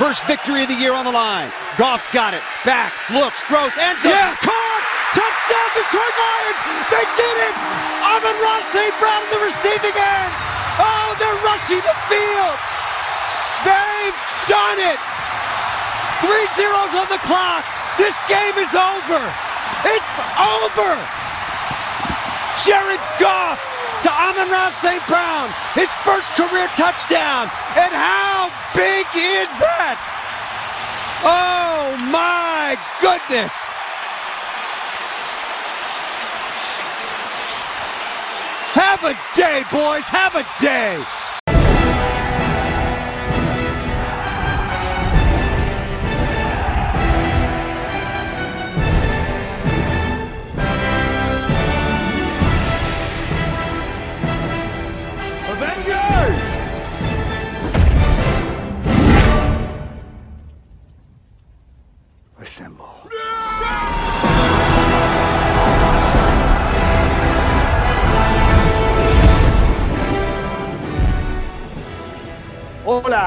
First victory of the year on the line. Goff's got it. Back, looks, throws, ends up. Yes! Caught! Touchdown, Detroit Lions! They did it! Amon Ross St. Brown in the receiving end! Oh, they're rushing the field! They've done it! Three zeros on the clock! This game is over! It's over! Jared Goff to Amon Ross St. Brown, his first career touchdown. And how big is that? Oh my goodness! Have a day, boys. Have a day.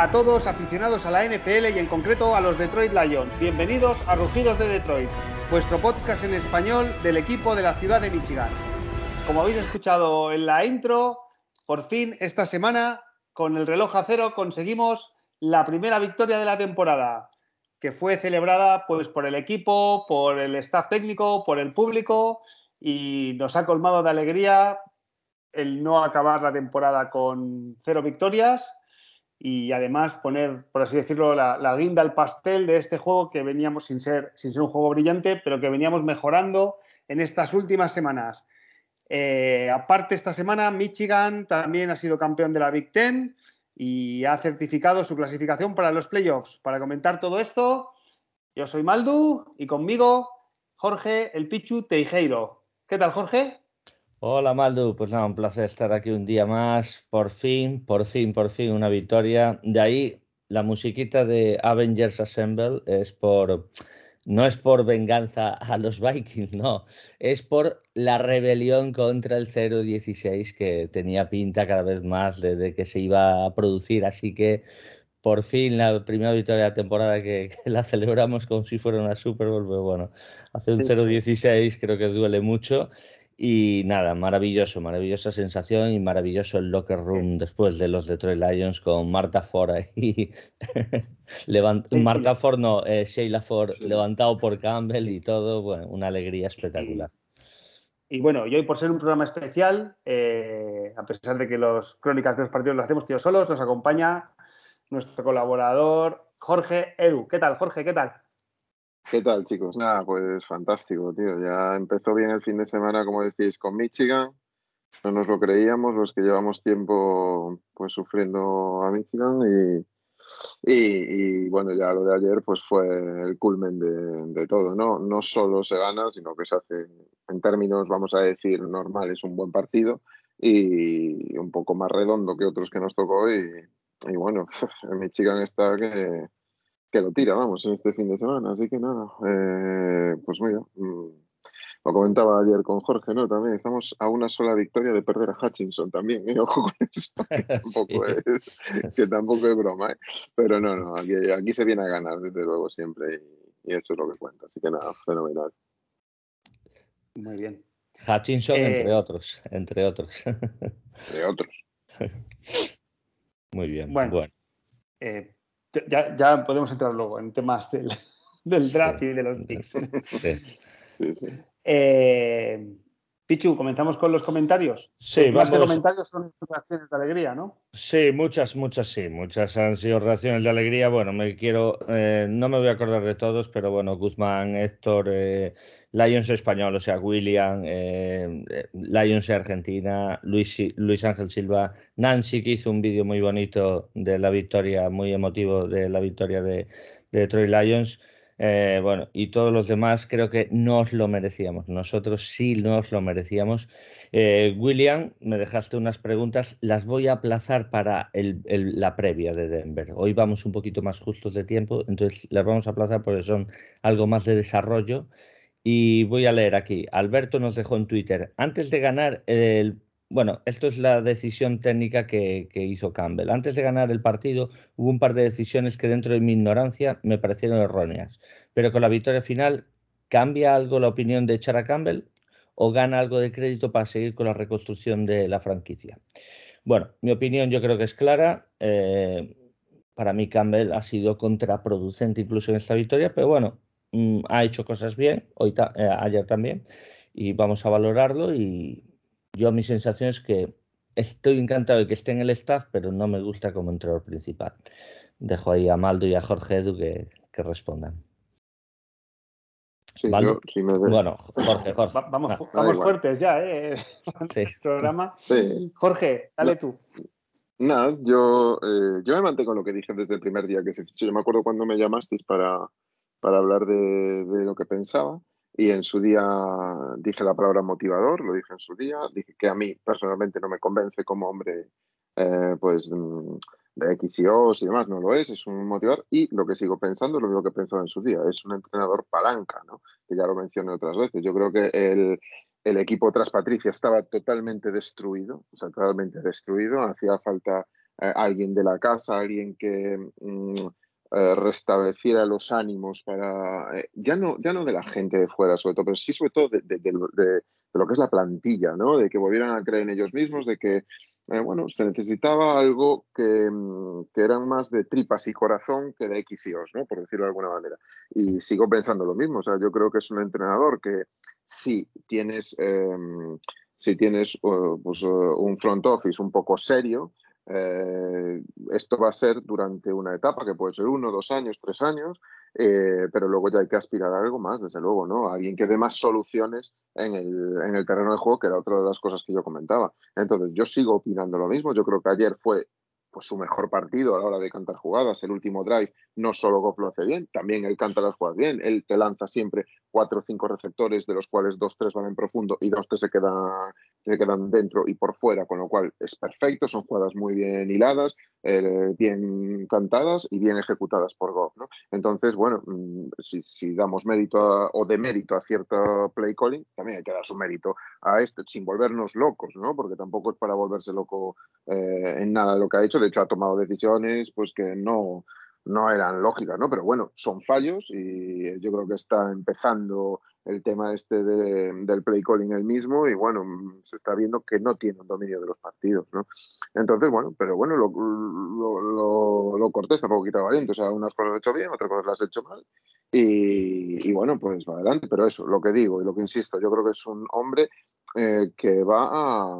A todos aficionados a la NFL y en concreto a los Detroit Lions. Bienvenidos a Rugidos de Detroit, vuestro podcast en español del equipo de la ciudad de Michigan. Como habéis escuchado en la intro, por fin esta semana con el reloj a cero conseguimos la primera victoria de la temporada, que fue celebrada pues por el equipo, por el staff técnico, por el público y nos ha colmado de alegría el no acabar la temporada con cero victorias y además poner, por así decirlo, la, guinda al pastel de este juego que veníamos sin ser, sin ser un juego brillante, pero que veníamos mejorando en estas últimas semanas. Eh, aparte, esta semana Michigan también ha sido campeón de la Big Ten y ha certificado su clasificación para los playoffs. Para comentar todo esto, yo soy Maldu y conmigo Jorge el Pichu Teijeiro. ¿Qué tal, Jorge? Hola Maldu, pues nada, un placer estar aquí un día más. Por fin, por fin, por fin una victoria. De ahí la musiquita de Avengers Assemble es por, no es por venganza a los Vikings, no, es por la rebelión contra el 0-16 que tenía pinta cada vez más de, que se iba a producir. Así que por fin la primera victoria de la temporada que, que la celebramos como si fuera una Super Bowl, pero bueno, hacer un 0-16 creo que duele mucho. Y nada, maravilloso, maravillosa sensación y maravilloso el locker room después de los Detroit Lions con Marta Ford ahí. Levant sí, Marta Ford, no, eh, Sheila Ford sí. levantado por Campbell y todo, bueno, una alegría espectacular. Y, y bueno, y hoy por ser un programa especial, eh, a pesar de que los crónicas de los partidos los hacemos tíos solos, nos acompaña nuestro colaborador Jorge Edu. ¿Qué tal, Jorge? ¿Qué tal? ¿Qué tal, chicos? Nada, pues fantástico, tío. Ya empezó bien el fin de semana, como decís, con Michigan. No nos lo creíamos, los que llevamos tiempo pues sufriendo a Michigan y, y, bueno, ya lo de ayer pues fue el culmen de, de, todo, ¿no? No solo se gana, sino que se hace en términos, vamos a decir, normales, un buen partido y un poco más redondo que otros que nos tocó y, y bueno, en Michigan está que que lo tira, vamos, en este fin de semana. Así que nada, eh, pues mira, mmm, lo comentaba ayer con Jorge, ¿no? También estamos a una sola victoria de perder a Hutchinson también, ¿eh? Ojo con eso, que tampoco, sí. es, que tampoco es broma, ¿eh? Pero no, no, aquí, aquí se viene a ganar, desde luego, siempre, y, y, eso es lo que cuenta. Así que nada, fenomenal. Muy bien. Hutchinson, eh, entre otros, entre otros. entre otros. Muy bien, bueno. bueno. Eh, ya, ya, podemos entrar luego en temas del, del draft sí. y de los picks. Sí, sí. sí. Eh, Pichu, comenzamos con los comentarios. Sí, Más que comentarios son reacciones de alegría, ¿no? Sí, muchas, muchas sí. Muchas han sido reacciones de alegría. Bueno, me quiero, eh, no me voy a acordar de todos, pero bueno, Guzmán, Héctor, eh, Lions español, o sea, William, eh, Lions Argentina, Luis, Ángel Silva, Nancy, que hizo un vídeo muy bonito de la victoria, muy emotivo de la victoria de, Detroit Lions. Eh, bueno, y todos los demás creo que nos lo merecíamos. Nosotros sí nos lo merecíamos. Eh, William, me dejaste unas preguntas, las voy a aplazar para el, la previa de Denver. Hoy vamos un poquito más justos de tiempo, entonces las vamos a aplazar porque son algo más de desarrollo. Y voy a leer aquí. Alberto nos dejó en Twitter, antes de ganar el bueno, esto es la decisión técnica que, hizo Campbell. Antes de ganar el partido, hubo un par de decisiones que dentro de mi ignorancia me parecieron erróneas. Pero con la victoria final, ¿cambia algo la opinión de echar a Campbell o gana algo de crédito para seguir con la reconstrucción de la franquicia? Bueno, mi opinión yo creo que es clara. Eh, para mí Campbell ha sido contraproducente incluso en esta victoria, pero bueno, mm, ha hecho cosas bien, hoy eh, ayer también, y vamos a valorarlo. Y yo mi sensación es que estoy encantado de que esté en el staff, pero no me gusta como entrenador principal. Dejo ahí a Maldo y a Jorge Edu que, respondan. Sí, Bueno, Jorge, Jorge. vamos, vamos fuertes ya, ¿eh? Sí. programa. Jorge, dale tú. Nada, yo, eh, yo me mantengo con lo que dije desde el primer día que se fichó. Yo me acuerdo cuando me llamasteis para, para hablar de, lo que pensaba y en su día dije la palabra motivador, lo dije en su día, dije que a mí personalmente no me convence como hombre eh, pues mm, de X y O y demás, no lo es, es un motivador y lo que sigo pensando es lo mismo que pensaba en su día, es un entrenador palanca, ¿no? que ya lo mencioné otras veces. Yo creo que el, el equipo tras Patricia estaba totalmente destruido, o sea, totalmente destruido. Hacía falta eh, alguien de la casa, alguien que mm, eh, restableciera los ánimos para, eh, ya, no, ya no de la gente de fuera, sobre todo, pero sí sobre todo de, lo que es la plantilla, ¿no? De que volvieran a creer en ellos mismos, de que eh, bueno, se necesitaba algo mm, que, eran más de tripas y corazón que de X ¿no? Por decirlo de alguna manera. Y sigo pensando lo mismo, o sea, yo creo que es un entrenador que si tienes, em, si tienes uh, pues, un front office un poco serio, eh, esto va a ser durante una etapa que puede ser uno, dos años, tres años, eh, pero luego ya hay que aspirar a algo más, desde luego, ¿no? alguien que dé más soluciones en el, en el terreno de juego, que era otra de las cosas que yo comentaba. Entonces, yo sigo opinando lo mismo. Yo creo que ayer fue pues, su mejor partido a la hora de cantar jugadas. El último drive no solo Goff lo hace bien, también él canta las jugadas bien. Él te lanza siempre cuatro o cinco receptores, de los cuales dos, tres van en profundo y dos, tres se quedan, se quedan dentro y por fuera, con lo cual es perfecto, son jugadas muy bien hiladas, eh, bien cantadas y bien ejecutadas por Goff. ¿no? Entonces, bueno, mm, si, damos mérito o de mérito a cierto play calling, también hay que dar su mérito a este, sin volvernos locos, ¿no? porque tampoco es para volverse loco eh, en nada de lo que ha hecho. De hecho, ha tomado decisiones pues que no no eran lógicas, ¿no? Pero bueno, son fallos y yo creo que está empezando el tema este del play calling el mismo y bueno, se está viendo que no tiene un dominio de los partidos, ¿no? Entonces, bueno, pero bueno, lo, lo, lo, cortés tampoco quita valiente, o sea, unas cosas las he hecho bien, otras cosas las he hecho mal y, bueno, pues va adelante, pero eso, lo que digo y lo que insisto, yo creo que es un hombre eh, que va a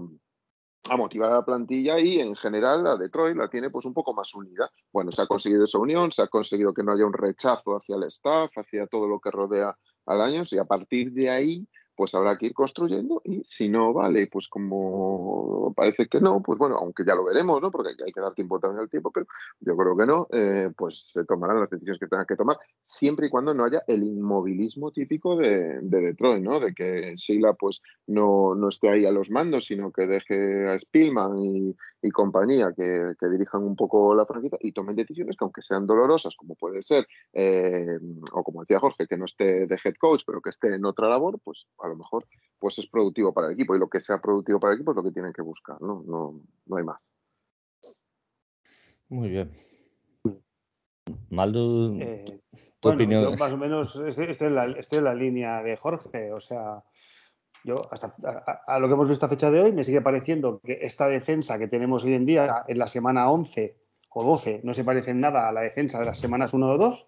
a motivar a la plantilla y en general la Detroit la tiene pues un poco más unida. Bueno, se ha conseguido esa unión, se ha conseguido que no haya un rechazo hacia el staff, hacia todo lo que rodea al año y a partir de ahí pues habrá que ir construyendo y si no vale, pues como parece que no, pues bueno, aunque ya lo veremos, ¿no? Porque hay que dar tiempo también al tiempo, pero yo creo que no, eh, pues se tomarán las decisiones que tengan que tomar, siempre y cuando no haya el inmovilismo típico de, Detroit, ¿no? De que Sheila pues no, no, esté ahí a los mandos, sino que deje a Spielman y, compañía que, dirijan un poco la franquicia y tomen decisiones que aunque sean dolorosas, como puede ser, eh, o como decía Jorge, que no esté de head coach, pero que esté en otra labor, pues a lo mejor pues es productivo para el equipo y lo que sea productivo para el equipo es lo que tienen que buscar, ¿no? No, no hay más. Muy bien. Maldu, eh, tu opinión. más o menos estoy, en la, la, línea de Jorge, o sea, yo hasta a, lo que hemos visto a fecha de hoy me sigue pareciendo que esta defensa que tenemos hoy en día en la semana 11 o 12 no se parece en nada a la defensa de las semanas 1 o 2.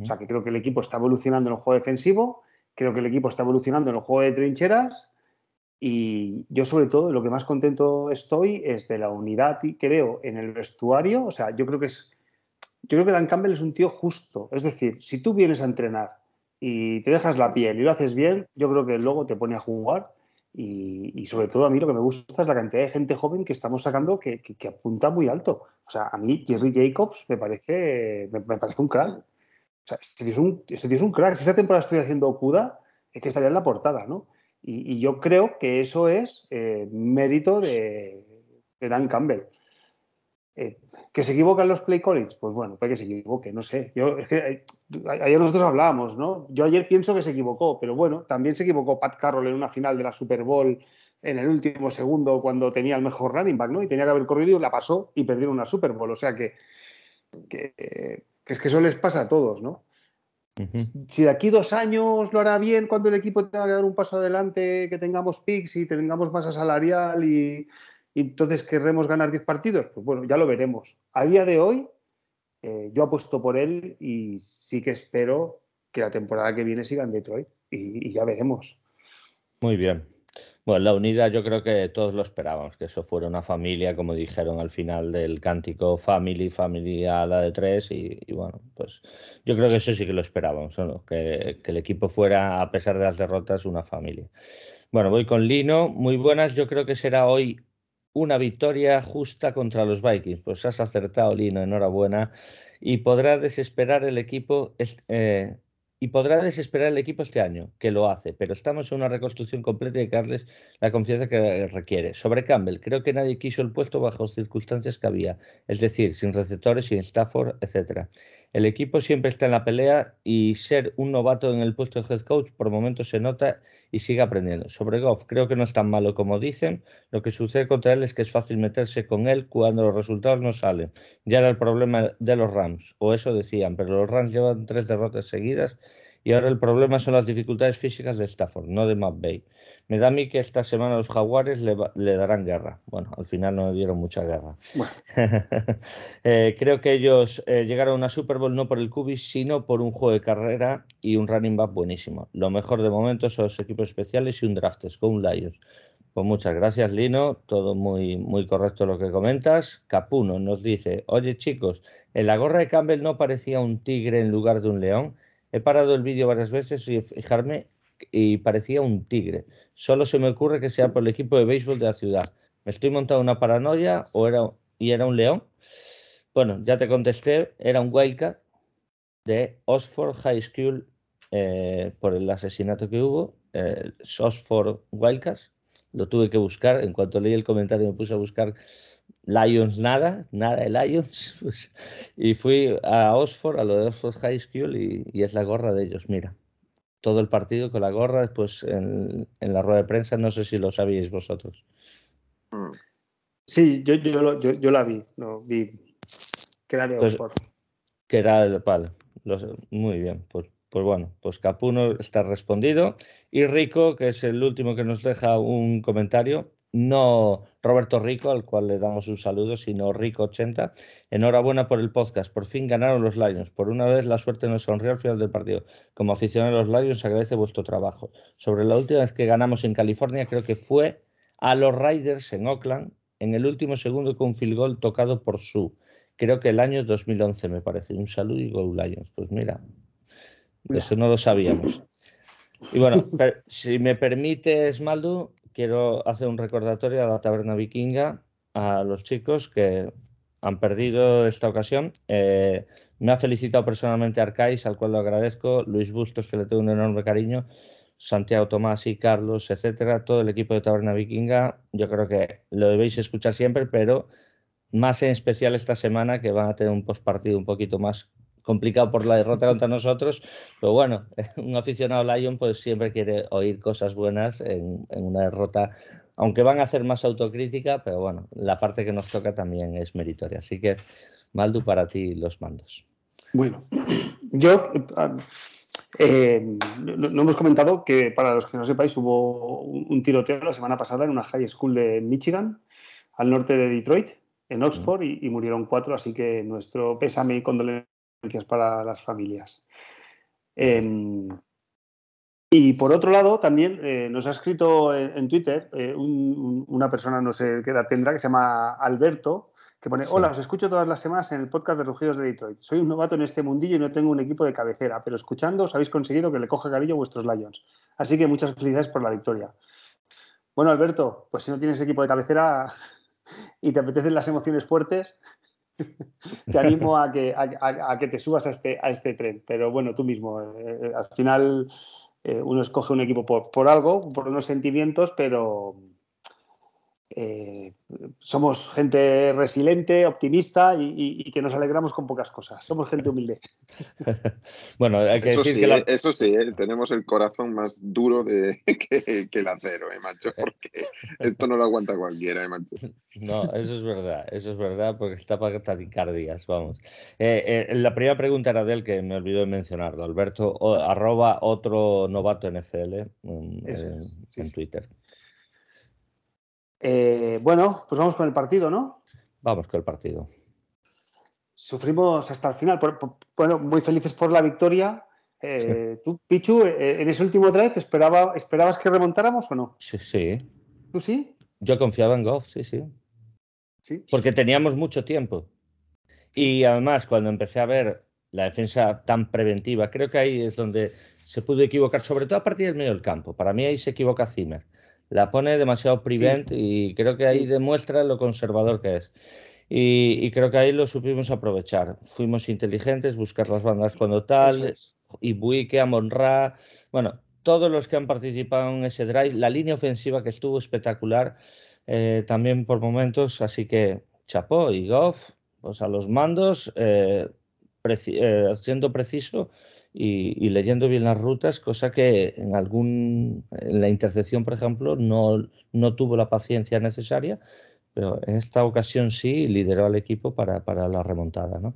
O sea, que creo que el equipo está evolucionando en el juego defensivo Creo que el equipo está evolucionando en el juego de trincheras y yo sobre todo lo que más contento estoy es de la unidad que veo en el vestuario. O sea, yo creo que es, yo creo que Dan Campbell es un tío justo. Es decir, si tú vienes a entrenar y te dejas la piel y lo haces bien, yo creo que luego te pone a jugar. Y, sobre todo a mí lo que me gusta es la cantidad de gente joven que estamos sacando que, apunta muy alto. O sea, a mí Jerry Jacobs me parece, me parece un crack. O sea, este tío un, este es un crack. Si esta temporada estuviera haciendo Okuda, es que estaría en la portada, ¿no? Y, yo creo que eso es eh, mérito de, Dan Campbell. Eh, ¿Que se equivocan los play callings? Pues bueno, puede que se equivoque, no sé. Yo, eh, ayer nosotros hablábamos, ¿no? Yo ayer pienso que se equivocó, pero bueno, también se equivocó Pat Carroll en una final de la Super Bowl en el último segundo cuando tenía el mejor running back, ¿no? Y tenía que haber corrido y la pasó y perdieron una Super Bowl. O sea que, es que eso les pasa a todos, ¿no? Si de aquí dos años lo hará bien cuando el equipo tenga que dar un paso adelante, que tengamos picks y tengamos masa salarial y, entonces querremos ganar 10 partidos, pues bueno, ya lo veremos. A día de hoy, eh, yo apuesto por él y sí que espero que la temporada que viene siga en Detroit y ya veremos. Muy bien. Bueno, la unidad yo creo que todos lo esperábamos, que eso fuera una familia, como dijeron al final del cántico, family, familia la de tres, y, bueno, pues yo creo que eso sí que lo esperábamos, que, que, el equipo fuera, a pesar de las derrotas, una familia. Bueno, voy con Lino, muy buenas, yo creo que será hoy una victoria justa contra los Vikings, pues has acertado Lino, enhorabuena, y podrá desesperar el equipo. Eh, y podrá desesperar el equipo este año, que lo hace, pero estamos en una reconstrucción completa y darles la confianza que requiere. Sobre Campbell, creo que nadie quiso el puesto bajo circunstancias que había, es decir, sin receptores, sin Stafford, etc. El equipo siempre está en la pelea y ser un novato en el puesto de head coach por momentos se nota y sigue aprendiendo. Sobre Goff, creo que no es tan malo como dicen. Lo que sucede contra él es que es fácil meterse con él cuando los resultados no salen. Ya era el problema de los Rams, o eso decían, pero los Rams llevan tres derrotas seguidas y ahora el problema son las dificultades físicas de Stafford, no de McVay. Me da a mí que esta semana los jaguares le, darán guerra. Bueno, al final no le dieron mucha guerra. Eh, creo que ellos eh, llegaron a una Super Bowl no por el cubis, sino por un juego de carrera y un running back buenísimo. Lo mejor de momento son los equipos especiales y un draft con un Lions. Pues muchas gracias, Lino. Todo muy, muy correcto lo que comentas. Capuno nos dice: Oye, chicos, en la gorra de Campbell no parecía un tigre en lugar de un león. He parado el vídeo varias veces y fijarme y parecía un tigre. Solo se me ocurre que sea por el equipo de béisbol de la ciudad. ¿Me estoy montando una paranoia o era, y era un león? Bueno, ya te contesté, era un Wildcat de Oxford High School eh, por el asesinato que hubo, eh, Oxford Wildcats. Lo tuve que buscar, en cuanto leí el comentario me puse a buscar Lions nada, nada de Lions. Pues, y fui a Oxford, a lo de Oxford High School, y, es la gorra de ellos, mira. Todo el partido con la gorra, después en, la rueda de prensa, no sé si lo sabíais vosotros. Sí, yo, yo, la vi, no, vi que era de pues, Oxford. que era de Vale, muy bien, pues, pues bueno, pues Capuno está respondido. Y Rico, que es el último que nos deja un comentario, no Roberto Rico, al cual le damos un saludo, sino Rico80. Enhorabuena por el podcast. Por fin ganaron los Lions. Por una vez la suerte nos sonrió al final del partido. Como aficionado a los Lions, agradece vuestro trabajo. Sobre la última vez que ganamos en California, creo que fue a los Riders en Oakland, en el último segundo con un field goal tocado por Su. Creo que el año 2011, me parece. Un saludo y Go Lions. Pues mira, eso no lo sabíamos. Y bueno, si me permites, Maldu, quiero hacer un recordatorio a la taberna vikinga, a los chicos que han perdido esta ocasión. Eh, me ha felicitado personalmente Arcais, al cual lo agradezco, Luis Bustos, que le tengo un enorme cariño, Santiago Tomás y Carlos, etcétera, todo el equipo de Taberna Vikinga. Yo creo que lo debéis escuchar siempre, pero más en especial esta semana, que van a tener un postpartido un poquito más complicado por la derrota contra nosotros, pero bueno, un aficionado Lion pues siempre quiere oír cosas buenas en, una derrota, aunque van a hacer más autocrítica, pero bueno, la parte que nos toca también es meritoria. Así que, Maldu, para ti los mandos. Bueno, yo eh, no, hemos comentado que para los que no sepáis hubo un tiroteo la semana pasada en una high school de Michigan, al norte de Detroit, en Oxford, y, y murieron cuatro, así que nuestro pésame y condolencia para las familias. Em, y por otro lado, también eh, nos ha escrito en, Twitter eh, una persona, no sé qué edad tendrá, que se llama Alberto, que pone, hola, os escucho todas las semanas en el podcast de Rugidos de Detroit. Soy un novato en este mundillo y no tengo un equipo de cabecera, pero escuchando os habéis conseguido que le coja cariño a vuestros Lions. Así que muchas felicidades por la victoria. Bueno, Alberto, pues si no tienes equipo de cabecera y te apetecen las emociones fuertes, te animo a que, a, que, te subas a este, a este tren. Pero bueno, tú mismo, eh, eh, al final eh, uno escoge un equipo por, por, algo, por unos sentimientos, pero eh, somos gente resiliente, optimista y, que nos alegramos con pocas cosas. Somos gente humilde. bueno, hay que eso decir sí, que eh, eso sí, eh, tenemos el corazón más duro de, que, el acero, macho, porque esto no lo aguanta cualquiera, macho. No, eso es verdad, eso es verdad, porque está para tadicardias, vamos. la primera pregunta era de él que me olvidó de mencionarlo, Alberto, arroba otro novato NFL en Twitter. Eh, bueno, pues vamos con el partido, ¿no? Vamos con el partido. Sufrimos hasta el final. bueno, muy felices por la victoria. Eh, ¿Tú, Pichu, eh, en ese último drive esperaba, esperabas que remontáramos o no? Sí, sí. ¿Tú sí? Yo confiaba en Goff, sí, sí. Sí. Porque teníamos mucho tiempo. Y además, cuando empecé a ver la defensa tan preventiva, creo que ahí es donde se pudo equivocar, sobre todo a partir del medio del campo. Para mí ahí se equivoca Zimmer la pone demasiado prevent y creo que ahí demuestra lo conservador que es. Y, creo que ahí lo supimos aprovechar. Fuimos inteligentes, buscar las bandas cuando tal, y Buike, Amonra, bueno, todos los que han participado en ese drive, la línea ofensiva que estuvo espectacular eh, también por momentos, así que chapó y Goff, pues a los mandos, eh, eh, siendo preciso y, leyendo bien las rutas, cosa que en algún en la intercepción, por ejemplo, no, no tuvo la paciencia necesaria, pero en esta ocasión sí lideró al equipo para, la remontada, ¿no?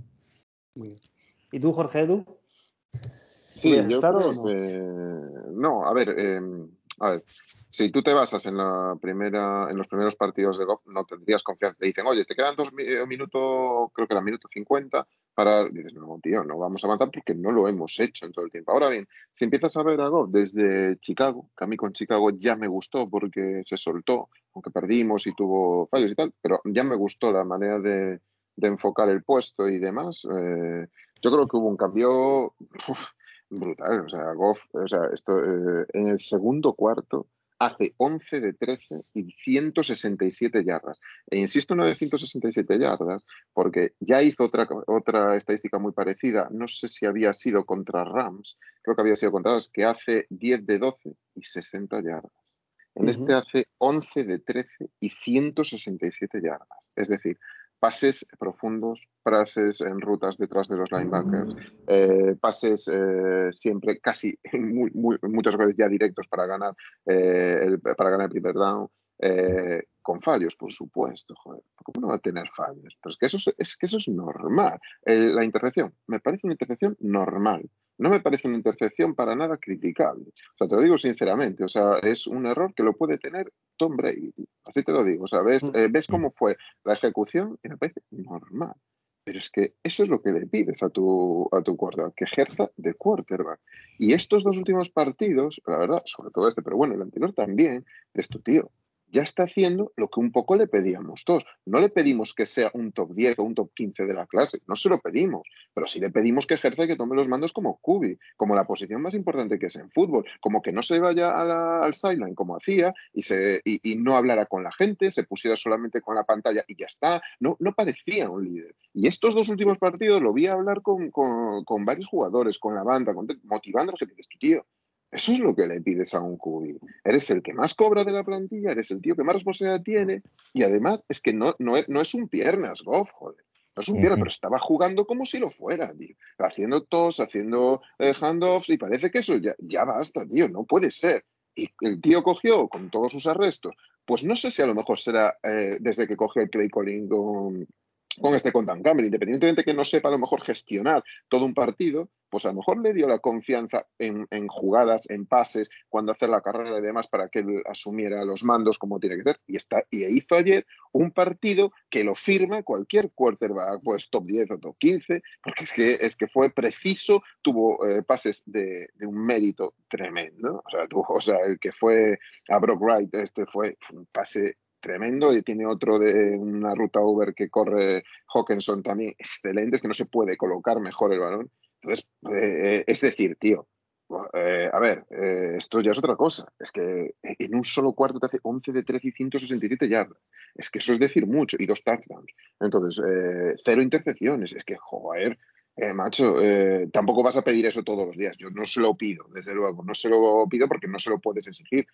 ¿Y tú, Jorge Edu? Sí, yo creo no? no, a ver, em, a ver, si tú te basas en la primera, en los primeros partidos de golf, no tendrías confianza. Te dicen, oye, te quedan dos minutos, creo que era minuto 50 para. Dices, no, tío, no vamos a matar porque no lo hemos hecho en todo el tiempo. Ahora bien, si empiezas a ver a golf desde Chicago, que a mí con Chicago ya me gustó porque se soltó, aunque perdimos y tuvo fallos y tal, pero ya me gustó la manera de, enfocar el puesto y demás. Eh, yo creo que hubo un cambio brutal. O sea, Goff, o sea, esto, eh, en el segundo cuarto hace 11 de 13 y 167 yardas. E insisto no de 167 yardas, porque ya hizo otra, otra estadística muy parecida, no sé si había sido contra Rams, creo que había sido contra Rams, que hace 10 de 12 y 60 yardas. En este hace 11 de 13 y 167 yardas. Es decir, pases profundos, pases en rutas detrás de los linebackers, eh, pases eh, siempre casi muy, muchas veces ya directos para ganar, eh, el, para ganar el primer down. Con fallos, por supuesto, joder, ¿cómo no va a tener fallos? Pero es que eso es, que eso es normal. la intercepción, me parece una intercepción normal no me parece una intercepción para nada criticable. O sea, te lo digo sinceramente, o sea, es un error que lo puede tener Tom Brady. Así te lo digo, o sea, ves, mm. eh, cómo fue la ejecución y me parece normal. Pero es que eso es lo que le pides a tu, a tu quarterback, que ejerza de quarterback. Y estos dos últimos partidos, la verdad, sobre todo este, pero bueno, el anterior también, de tu tío, ya está haciendo lo que un poco le pedíamos todos. No le pedimos que sea un top 10 o un top 15 de la clase, no se lo pedimos, pero sí le pedimos que ejerza y que tome los mandos como Kubi, como la posición más importante que es en fútbol, como que no se vaya al sideline como hacía y, se, y, no hablara con la gente, se pusiera solamente con la pantalla y ya está. No, no parecía un líder. Y estos dos últimos partidos lo vi hablar con, con, varios jugadores, con la banda, motivando a la gente. Tu tío, eso es lo que le pides a un QB. Eres el que más cobra de la plantilla, eres el tío que más responsabilidad tiene y además es que no, no, es, no es un piernas, Goff, joder. No es un piernas, pero estaba jugando como si lo fuera, tío. Haciendo tos, haciendo eh, handoffs y parece que eso ya, ya basta, tío. No puede ser. Y el tío cogió con todos sus arrestos. Pues no sé si a lo mejor será eh, desde que cogió el play calling con, con este con Dan Campbell, independientemente que no sepa a lo mejor gestionar todo un partido, pues a lo mejor le dio la confianza en, jugadas, en pases, cuando hacer la carrera y demás para que él asumiera los mandos como tiene que ser. Y, está, y hizo ayer un partido que lo firma cualquier quarterback, pues top 10 o top 15, porque es que, es que fue preciso, tuvo eh, pases de, un mérito tremendo. O sea, o sea, el que fue a Brock Wright, este fue un pase tremendo y tiene otro de una ruta over que corre Hawkinson también excelente, que no se puede colocar mejor el balón. Entonces, eh, es decir, tío, eh, a ver, eh, esto ya es otra cosa. Es que en un solo cuarto te hace 11 de 13 y 167 yardas. Es que eso es decir mucho. Y dos touchdowns. Entonces, cero intercepciones. Es que, joder, macho, tampoco vas a pedir eso todos los días. Yo no se lo pido, desde luego. No se lo pido porque no se lo puedes exigir.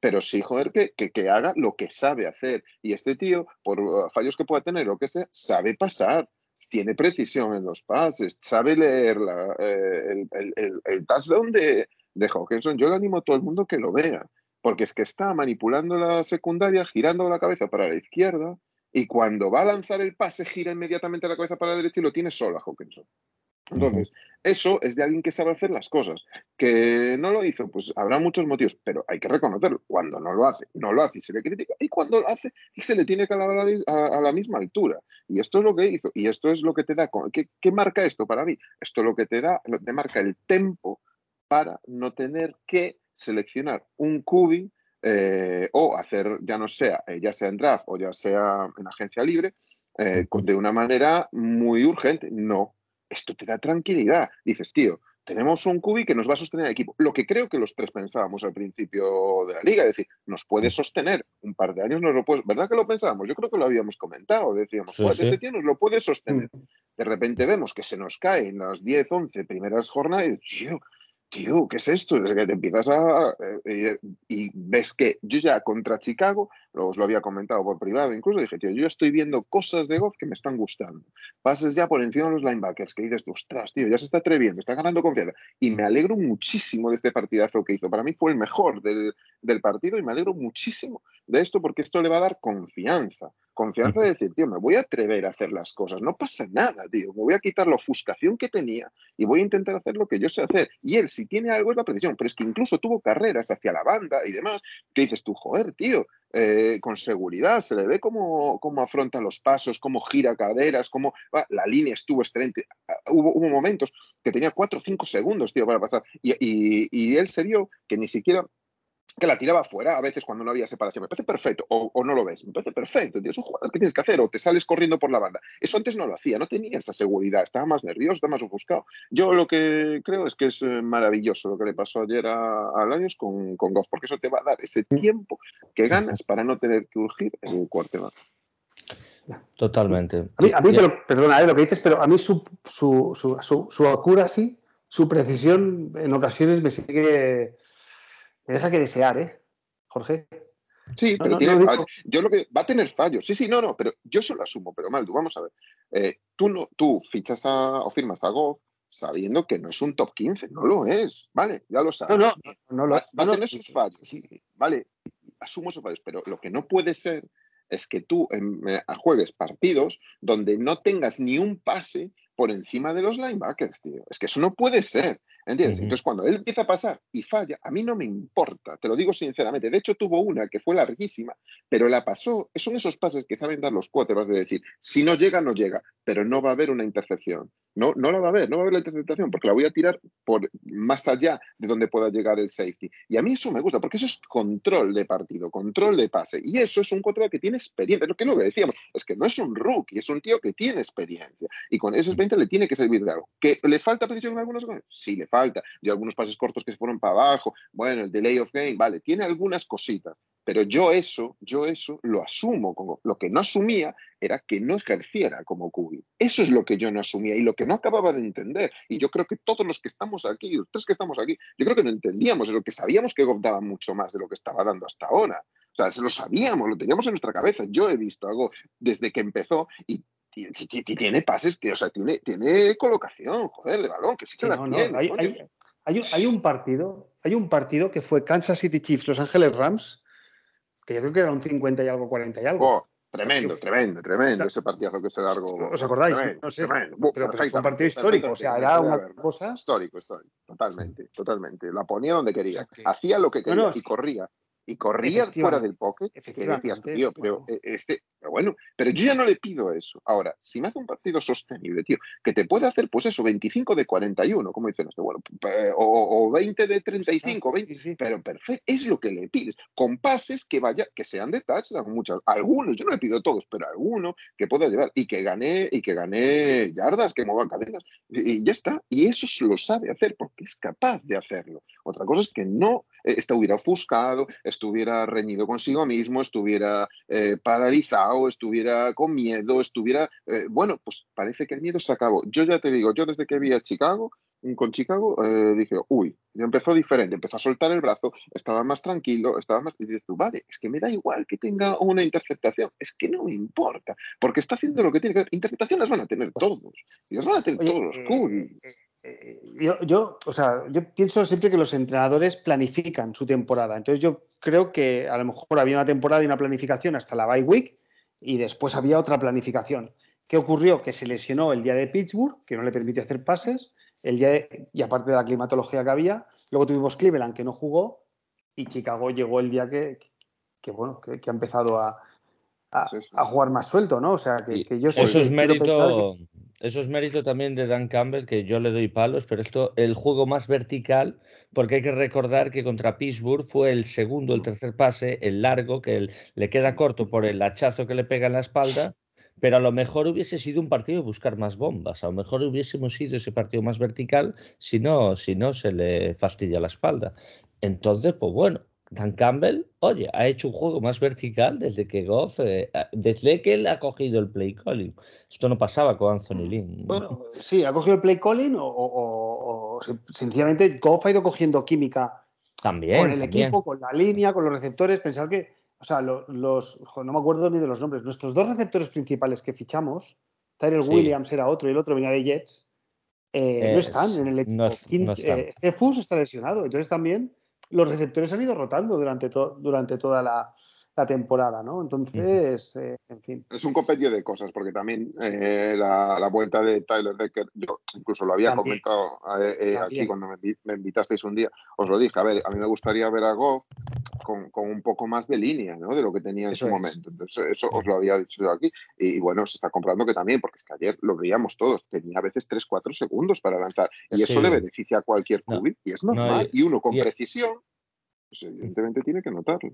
Pero sí, joder, que, que, haga lo que sabe hacer. Y este tío, por uh, fallos que pueda tener, lo que sea, sabe pasar, tiene precisión en los pases, sabe leer la, eh, el, el, el, touchdown de, de Hawkinson. Yo le animo a todo el mundo que lo vea, porque es que está manipulando la secundaria, girando la cabeza para la izquierda, y cuando va a lanzar el pase, gira inmediatamente la cabeza para la derecha y lo tiene solo a Hawkinson. Entonces, eso es de alguien que sabe hacer las cosas. Que no lo hizo, pues habrá muchos motivos, pero hay que reconocerlo. Cuando no lo hace, no lo hace y se le critica. Y cuando lo hace, se le tiene que alabar a, la misma altura. Y esto es lo que hizo. Y esto es lo que te da. ¿Qué, qué marca esto para mí? Esto es lo que te da, te marca el tempo para no tener que seleccionar un cubi eh, o hacer, ya no sea, eh, ya sea en draft o ya sea en agencia libre, eh, de una manera muy urgente. No, esto te da tranquilidad. Dices, tío, tenemos un cubi que nos va a sostener el equipo. Lo que creo que los tres pensábamos al principio de la liga, es decir, nos puede sostener un par de años, nos lo puede, ¿verdad que lo pensábamos? Yo creo que lo habíamos comentado, decíamos, este tío nos lo puede sostener. Mm. De repente vemos que se nos cae en las 10, 11 primeras jornadas y, tío, tío, ¿qué es esto? Desde que te empiezas a... Eh, y ves que yo ya contra Chicago, os lo había comentado por privado, incluso dije, tío, yo estoy viendo cosas de Goff que me están gustando. Pases ya por encima de los linebackers, que dices, ostras, tío, ya se está atreviendo, está ganando confianza. Y me alegro muchísimo de este partidazo que hizo. Para mí fue el mejor del, del partido y me alegro muchísimo de esto porque esto le va a dar confianza. Confianza de decir, tío, me voy a atrever a hacer las cosas, no pasa nada, tío, me voy a quitar la ofuscación que tenía y voy a intentar hacer lo que yo sé hacer. Y él, si tiene algo, es la precisión, pero es que incluso tuvo carreras hacia la banda y demás, que dices tú, joder, tío, eh, con seguridad, se le ve cómo, cómo, afronta los pasos, cómo gira caderas, cómo la línea estuvo excelente. Ah, hubo, momentos que tenía cuatro o cinco segundos, tío, para pasar. Y, y él se vio que ni siquiera que la tiraba fuera a veces cuando no había separación. Me parece perfecto, o, no lo ves, me parece perfecto. Tío, es un jugador que tienes que hacer, o te sales corriendo por la banda. Eso antes no lo hacía, no tenía esa seguridad, estaba más nervioso, estaba más ofuscado. Yo lo que creo es que es eh, maravilloso lo que le pasó ayer a, a Lions con, con Goff, porque eso te va a dar ese tiempo que ganas para no tener que urgir en un cuarto Totalmente. A mí, a mí perdona eh, lo que dices, pero a mí su, su, su, su, su su precisión en ocasiones me sigue me deja que desear, ¿eh, Jorge? Sí, pero tiene, yo lo que va a tener fallos. Sí, sí, no, no, pero yo solo asumo, pero mal, tú vamos a ver. Eh, tú no, tú fichas a, o firmas a Goff sabiendo que no es un top 15, no lo es, ¿vale? Ya lo sabes. No, no, lo, va, va a tener sus fallos, sí. ¿vale? Asumo esos fallos, pero lo que no puede ser es que tú em, eh, juegues partidos donde no tengas ni un pase por encima de los linebackers, tío. Es que eso no puede ser. ¿Entiendes? Entonces, cuando él empieza a pasar y falla, a mí no me importa, te lo digo sinceramente. De hecho, tuvo una que fue larguísima, pero la pasó. Son esos pases que saben dar los vas de decir, si no llega, no llega, pero no va a haber una intercepción. No, no la va a haber, no va a haber la interceptación, porque la voy a tirar por más allá de donde pueda llegar el safety. Y a mí eso me gusta, porque eso es control de partido, control de pase. Y eso es un control que tiene experiencia. Lo que no decíamos, es que no es un rookie, es un tío que tiene experiencia. Y con esa experiencia le tiene que servir de algo. ¿Que le falta precisión en algunos? Sí, le falta dio algunos pases cortos que se fueron para abajo, bueno, el delay of game, vale, tiene algunas cositas, pero yo eso, yo eso lo asumo como lo que no asumía era que no ejerciera como QB. Eso es lo que yo no asumía y lo que no acababa de entender. Y yo creo que todos los que estamos aquí, los tres que estamos aquí, yo creo que no entendíamos, lo que sabíamos que Goff daba mucho más de lo que estaba dando hasta ahora. O sea, se lo sabíamos, lo teníamos en nuestra cabeza. Yo he visto algo desde que empezó y tiene pases, o sea, tiene, tiene colocación, joder, de balón, que sí que la tiene. hay, un partido, hay un partido que fue Kansas City Chiefs, Los Ángeles Rams, que yo creo que era un 50 y algo, 40 y algo. Oh, tremendo, tremendo, tremendo ese partidazo que se largó. ¿Os acordáis? no sé. pero, fue un partido histórico, o sea, era una cosa. Histórico, histórico, totalmente, totalmente. La ponía donde quería. Hacía lo que quería y corría y corría fuera del pocket, que decías, tío, pero eh, este, pero bueno, pero yo ya no le pido eso. Ahora, si me hace un partido sostenible, tío, que te puede hacer, pues eso, 25 de 41, como dicen este, bueno, o, 20 de 35, 20, pero perfecto, es lo que le pides, con pases que vaya, que sean de touchdown, muchos, algunos, yo no le pido todos, pero algunos que pueda llevar y que gane, y que gane yardas, que mueva cadenas, y, ya está. Y eso lo sabe hacer porque es capaz de hacerlo. Otra cosa es que no estuviera ofuscado, estuviera reñido consigo mismo, estuviera eh, paralizado, estuviera con miedo, estuviera... Eh, bueno, pues parece que el miedo se acabó. Yo ya te digo, yo desde que vi a Chicago, con Chicago, eh, dije, uy, empezó diferente, empezó a soltar el brazo, estaba más tranquilo, estaba más... Y dices tú, vale, es que me da igual que tenga una interceptación, es que no me importa, porque está haciendo lo que tiene que hacer. Interceptaciones van a tener todos, y las van a tener todos los cool. yo, yo, o sea, yo pienso siempre que los entrenadores planifican su temporada. Entonces yo creo que a lo mejor había una temporada y una planificación hasta la bye week y después había otra planificación. ¿Qué ocurrió? Que se lesionó el día de Pittsburgh, que no le permite hacer pases, el día y aparte de la climatología que había. Luego tuvimos Cleveland, que no jugó, y Chicago llegó el día que, bueno, que, ha empezado a, a, jugar más suelto, ¿no? O sea, que, yo Eso es mérito. Eso es mérito también de Dan Campbell, que yo le doy palos, pero esto, el juego más vertical, porque hay que recordar que contra Pittsburgh fue el segundo, el tercer pase, el largo, que le queda corto por el hachazo que le pega en la espalda, pero a lo mejor hubiese sido un partido de buscar más bombas, a lo mejor hubiésemos sido ese partido más vertical si no, si no se le fastidia la espalda. Entonces, pues bueno, Dan Campbell, oye, ha hecho un juego más vertical desde que Goff, eh, desde que él ha cogido el play calling. Esto no pasaba con Anthony Lynn. Bueno, sí, ha cogido el play calling o, sencillamente Goff ha ido cogiendo química también, con el equipo, con la línea, con los receptores. Pensar que o sea, los, no me acuerdo ni de los nombres, nuestros dos receptores principales que fichamos, Tyrell Williams era otro y el otro venía de Jets, eh, no están en el equipo. No, eh, está lesionado, entonces también los receptores han ido rotando durante, durante toda la, la temporada, ¿no? Entonces, eh, en fin. Es un compendio de cosas, porque también eh, la, vuelta de Tyler Decker, yo incluso lo había comentado eh, aquí cuando me, invitasteis un día, os lo dije, a ver, a mí me gustaría ver a Goff con, un poco más de línea, ¿no? De lo que tenía en su momento. Entonces, eso os lo había dicho yo aquí. Y, bueno, se está comprando que también, porque es que ayer lo veíamos todos, tenía a veces 3-4 segundos para lanzar. Y eso le beneficia a cualquier cubi, y es normal. y uno con precisión, pues evidentemente tiene que notarlo.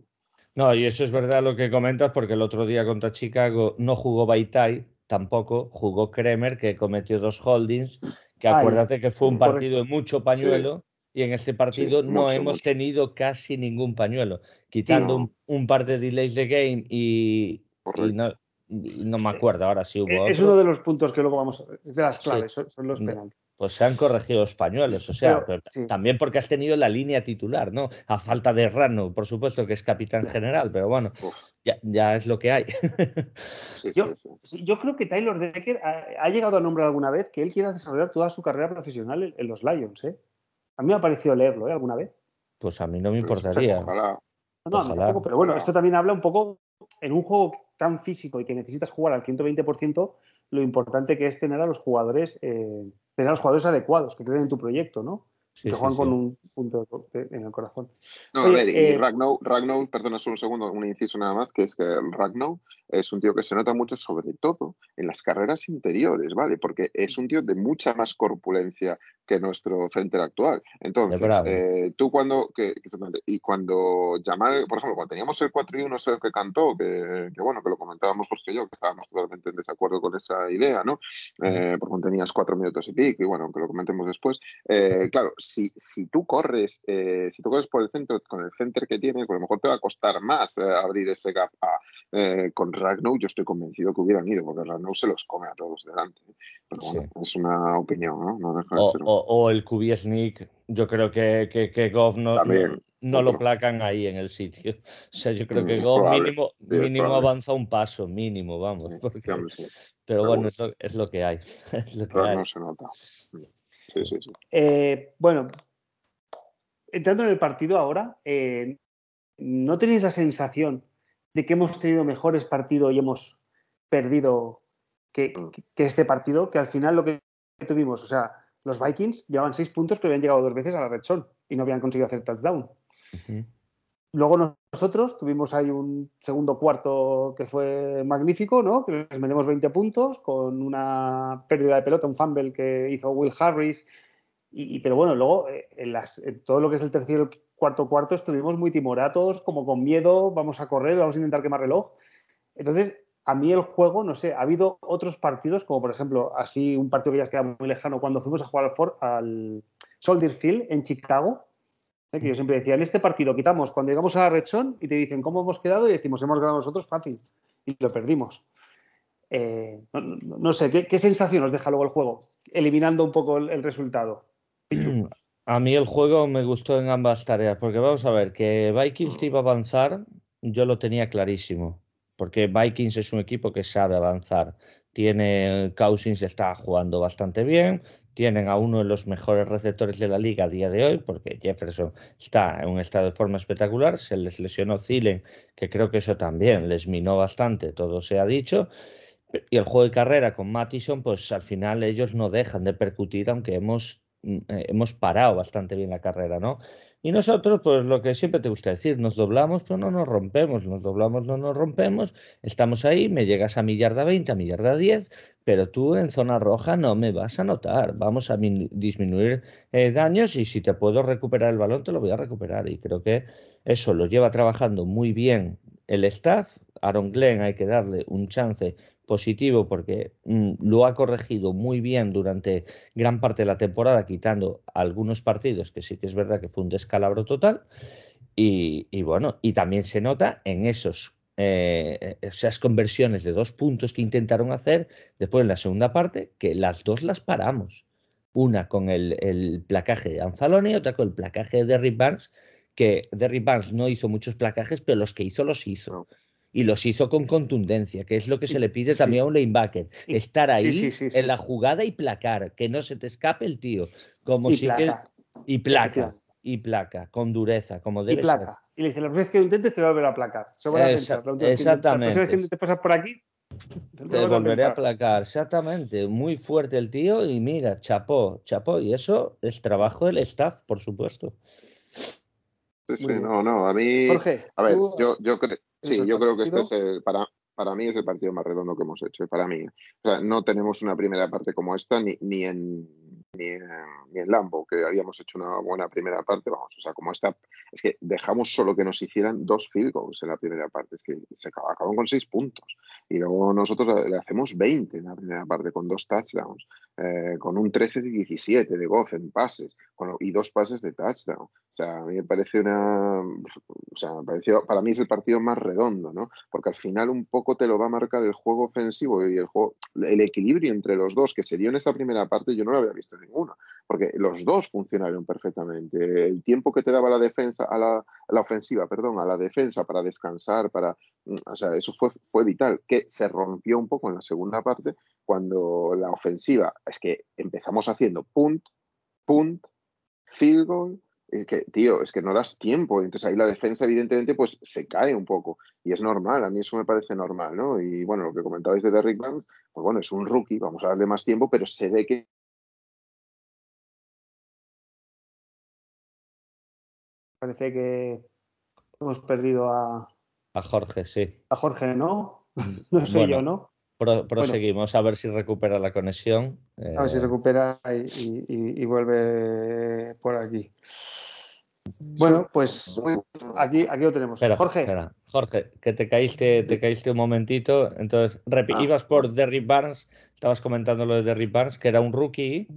No, y eso es verdad lo que comentas, porque el otro día contra Chicago no jugó Baitai, tampoco, jugó Kremer, que cometió dos holdings, que acuérdate que fue un partido de mucho pañuelo. Y en este partido no hemos tenido casi ningún pañuelo, quitando un, par de delays de game y, no, me acuerdo ahora si hubo. Es uno de los puntos que luego vamos a ver, es de las claves, son, los penaltis pues se han corregido los pañuelos, o sea, también porque has tenido la línea titular, ¿no? A falta de Rano, por supuesto que es capitán general, pero bueno, ya, es lo que hay. yo, creo que Taylor Decker ha, llegado a nombrar alguna vez que él quiere desarrollar toda su carrera profesional en, los Lions, ¿eh? A mí me ha parecido leerlo, ¿eh? ¿Alguna vez? Pues a mí no me importaría. Ojalá. No, pero bueno, esto también habla un poco en un juego tan físico y que necesitas jugar al 120%, lo importante que es tener a los jugadores eh, tener a los jugadores adecuados que creen en tu proyecto, ¿no? Que juegan con un punto en el corazón. No, a ver, y eh, Ragnow, perdona solo un segundo, un inciso nada más, que es que Ragnow es un tío que se nota mucho, sobre todo en las carreras interiores, ¿vale? Porque es un tío de mucha más corpulencia que nuestro center actual. Entonces, eh, tú cuando, que, y cuando llamar, por ejemplo, cuando teníamos el 4 y 1 sé que cantó, que, bueno, que lo comentábamos Jorge y yo, que estábamos totalmente en desacuerdo con esa idea, ¿no? Eh, porque tenías cuatro minutos y pico, y bueno, que lo comentemos después. Eh, claro, si, si tú corres, si tú corres por el centro, con el center que tienes, pues a lo mejor te va a costar más abrir ese gap con Ragnow, yo estoy convencido que hubieran ido, porque Ragnow se los come a todos delante. Pero bueno, es una opinión, ¿no? No deja de ser o, el QB Sneak, yo creo que, que, que Goff no, no, lo placan ahí en el sitio. O sea, yo creo mm, que Goff mínimo, mínimo avanza un paso, mínimo, vamos. pero, bueno, es lo, es lo, que hay. Es lo que hay. no se nota. Sí, sí, sí. Eh, bueno, entrando en el partido ahora, eh, ¿no tenéis la sensación de que hemos tenido mejores partidos y hemos perdido que, mm. que, este partido? Que al final lo que tuvimos, o sea, los Vikings llevaban seis puntos, pero habían llegado dos veces a la red zone y no habían conseguido hacer touchdown. Luego nosotros tuvimos ahí un segundo cuarto que fue magnífico, ¿no? Que les metemos 20 puntos con una pérdida de pelota, un fumble que hizo Will Harris. Y, pero bueno, luego eh, en, todo lo que es el tercer y cuarto cuarto estuvimos muy timoratos, como con miedo, vamos a correr, vamos a intentar quemar reloj. Entonces, a mí el juego, no sé, ha habido otros partidos, como por ejemplo, así un partido que ya queda muy lejano, cuando fuimos a jugar al, al Soldier Field en Chicago, ¿eh? que yo siempre decía, en este partido quitamos cuando llegamos a la Red y te dicen cómo hemos quedado y decimos, hemos ganado nosotros fácil y lo perdimos. Eh, no, sé, ¿qué, sensación os deja luego el juego, eliminando un poco el, resultado? A mí el juego me gustó en ambas tareas, porque vamos a ver, que Vikings iba a avanzar, yo lo tenía clarísimo, porque Vikings es un equipo que sabe avanzar. Tiene Cousins está jugando bastante bien, tienen a uno de los mejores receptores de la liga a día de hoy, porque Jefferson está en un estado de forma espectacular, se les lesionó Zilen, que creo que eso también les minó bastante, todo se ha dicho, y el juego de carrera con Mattison, pues al final ellos no dejan de percutir, aunque hemos, mm, eh, hemos parado bastante bien la carrera, ¿no? Y nosotros, pues lo que siempre te gusta decir, nos doblamos, pero no nos rompemos, nos doblamos, no nos rompemos, estamos ahí, me llegas a mi yarda 20, a mi yarda 10, pero tú en zona roja no me vas a notar, vamos a disminuir eh, daños y si te puedo recuperar el balón, te lo voy a recuperar. Y creo que eso lo lleva trabajando muy bien el staff. Aaron Glenn hay que darle un chance positivo porque mm, lo ha corregido muy bien durante gran parte de la temporada, quitando algunos partidos que sí que es verdad que fue un descalabro total. Y, bueno, y también se nota en esos eh, esas conversiones de dos puntos que intentaron hacer después en la segunda parte, que las dos las paramos. Una con el, placaje de Anzalone y otra con el placaje de Derrick Barnes, que Derrick Barnes no hizo muchos placajes, pero los que hizo los hizo y los hizo con contundencia, que es lo que se le pide también a un lanebacker. Estar ahí en la jugada y placar, que no se te escape el tío. Como y si placa. y placa, y placa, con dureza, como debe y placa. Y le dice, las veces que lo intentes te va a volver a placar. exactamente. Que te pasas por aquí, te, volveré a, placar, exactamente. Muy fuerte el tío y mira, chapó, chapó. Y eso es trabajo del staff, por supuesto. Sí, sí, no, no, a mí... Jorge, a ver, yo, yo creo... Sí, yo creo que este es el, para, para mí es el partido más redondo que hemos hecho, para mí. O sea, no tenemos una primera parte como esta ni, ni, en, ni, en, Lambo, que habíamos hecho una buena primera parte, vamos, o sea, como esta, es que dejamos solo que nos hicieran dos field goals en la primera parte, es que se acaban con seis puntos. Y luego nosotros le hacemos 20 en la primera parte con dos touchdowns, eh, con un 13 de 17 de Goff en pases y dos pases de touchdown. O sea, a mí me parece una. O sea, para mí es el partido más redondo, ¿no? Porque al final un poco te lo va a marcar el juego ofensivo y el juego, el equilibrio entre los dos que se dio en esta primera parte, yo no lo había visto ninguno, porque los dos funcionaron perfectamente. El tiempo que te daba la defensa, a la, la ofensiva, perdón, a la defensa para descansar, para. O sea, eso fue, fue vital, que se rompió un poco en la segunda parte cuando la ofensiva, es que empezamos haciendo punt, punt, field goal, es que, tío, es que no das tiempo. Entonces ahí la defensa, evidentemente, pues se cae un poco. Y es normal, a mí eso me parece normal, ¿no? Y bueno, lo que comentabais de Derrick Barnes, pues bueno, es un rookie, vamos a darle más tiempo, pero se ve que. Parece que hemos perdido a. A Jorge, sí. A Jorge, ¿no? No sé yo, ¿no? proseguimos a ver si recupera la conexión. A ver si eh, recupera y, vuelve por aquí. Bueno, pues aquí, aquí lo tenemos. Jorge. Jorge, que te caíste, te caíste un momentito. Entonces, ah. ibas por Derrick Barnes, estabas comentando lo de Derrick Barnes, que era un rookie.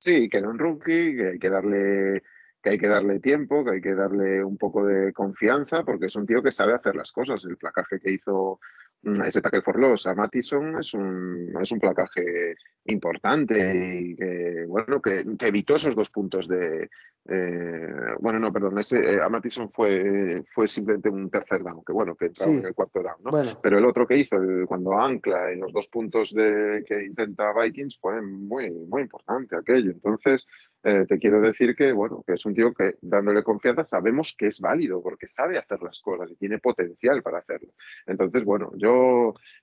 Sí, que era un rookie, que hay que darle que hay que darle tiempo, que hay que darle un poco de confianza, porque es un tío que sabe hacer las cosas. El placaje que hizo ese tackle for loss a Mattison es un, es un placaje importante y que, bueno, que, evitó esos dos puntos de... Eh, bueno, no, perdón, ese, eh, a Mattison fue, fue simplemente un tercer down, que bueno, que entraba en el cuarto down, ¿no? Pero el otro que hizo, cuando ancla en los dos puntos de, que intenta Vikings, fue muy, muy importante aquello. Entonces, eh, te quiero decir que, bueno, que es un tío que dándole confianza sabemos que es válido porque sabe hacer las cosas y tiene potencial para hacerlo. Entonces, bueno, yo,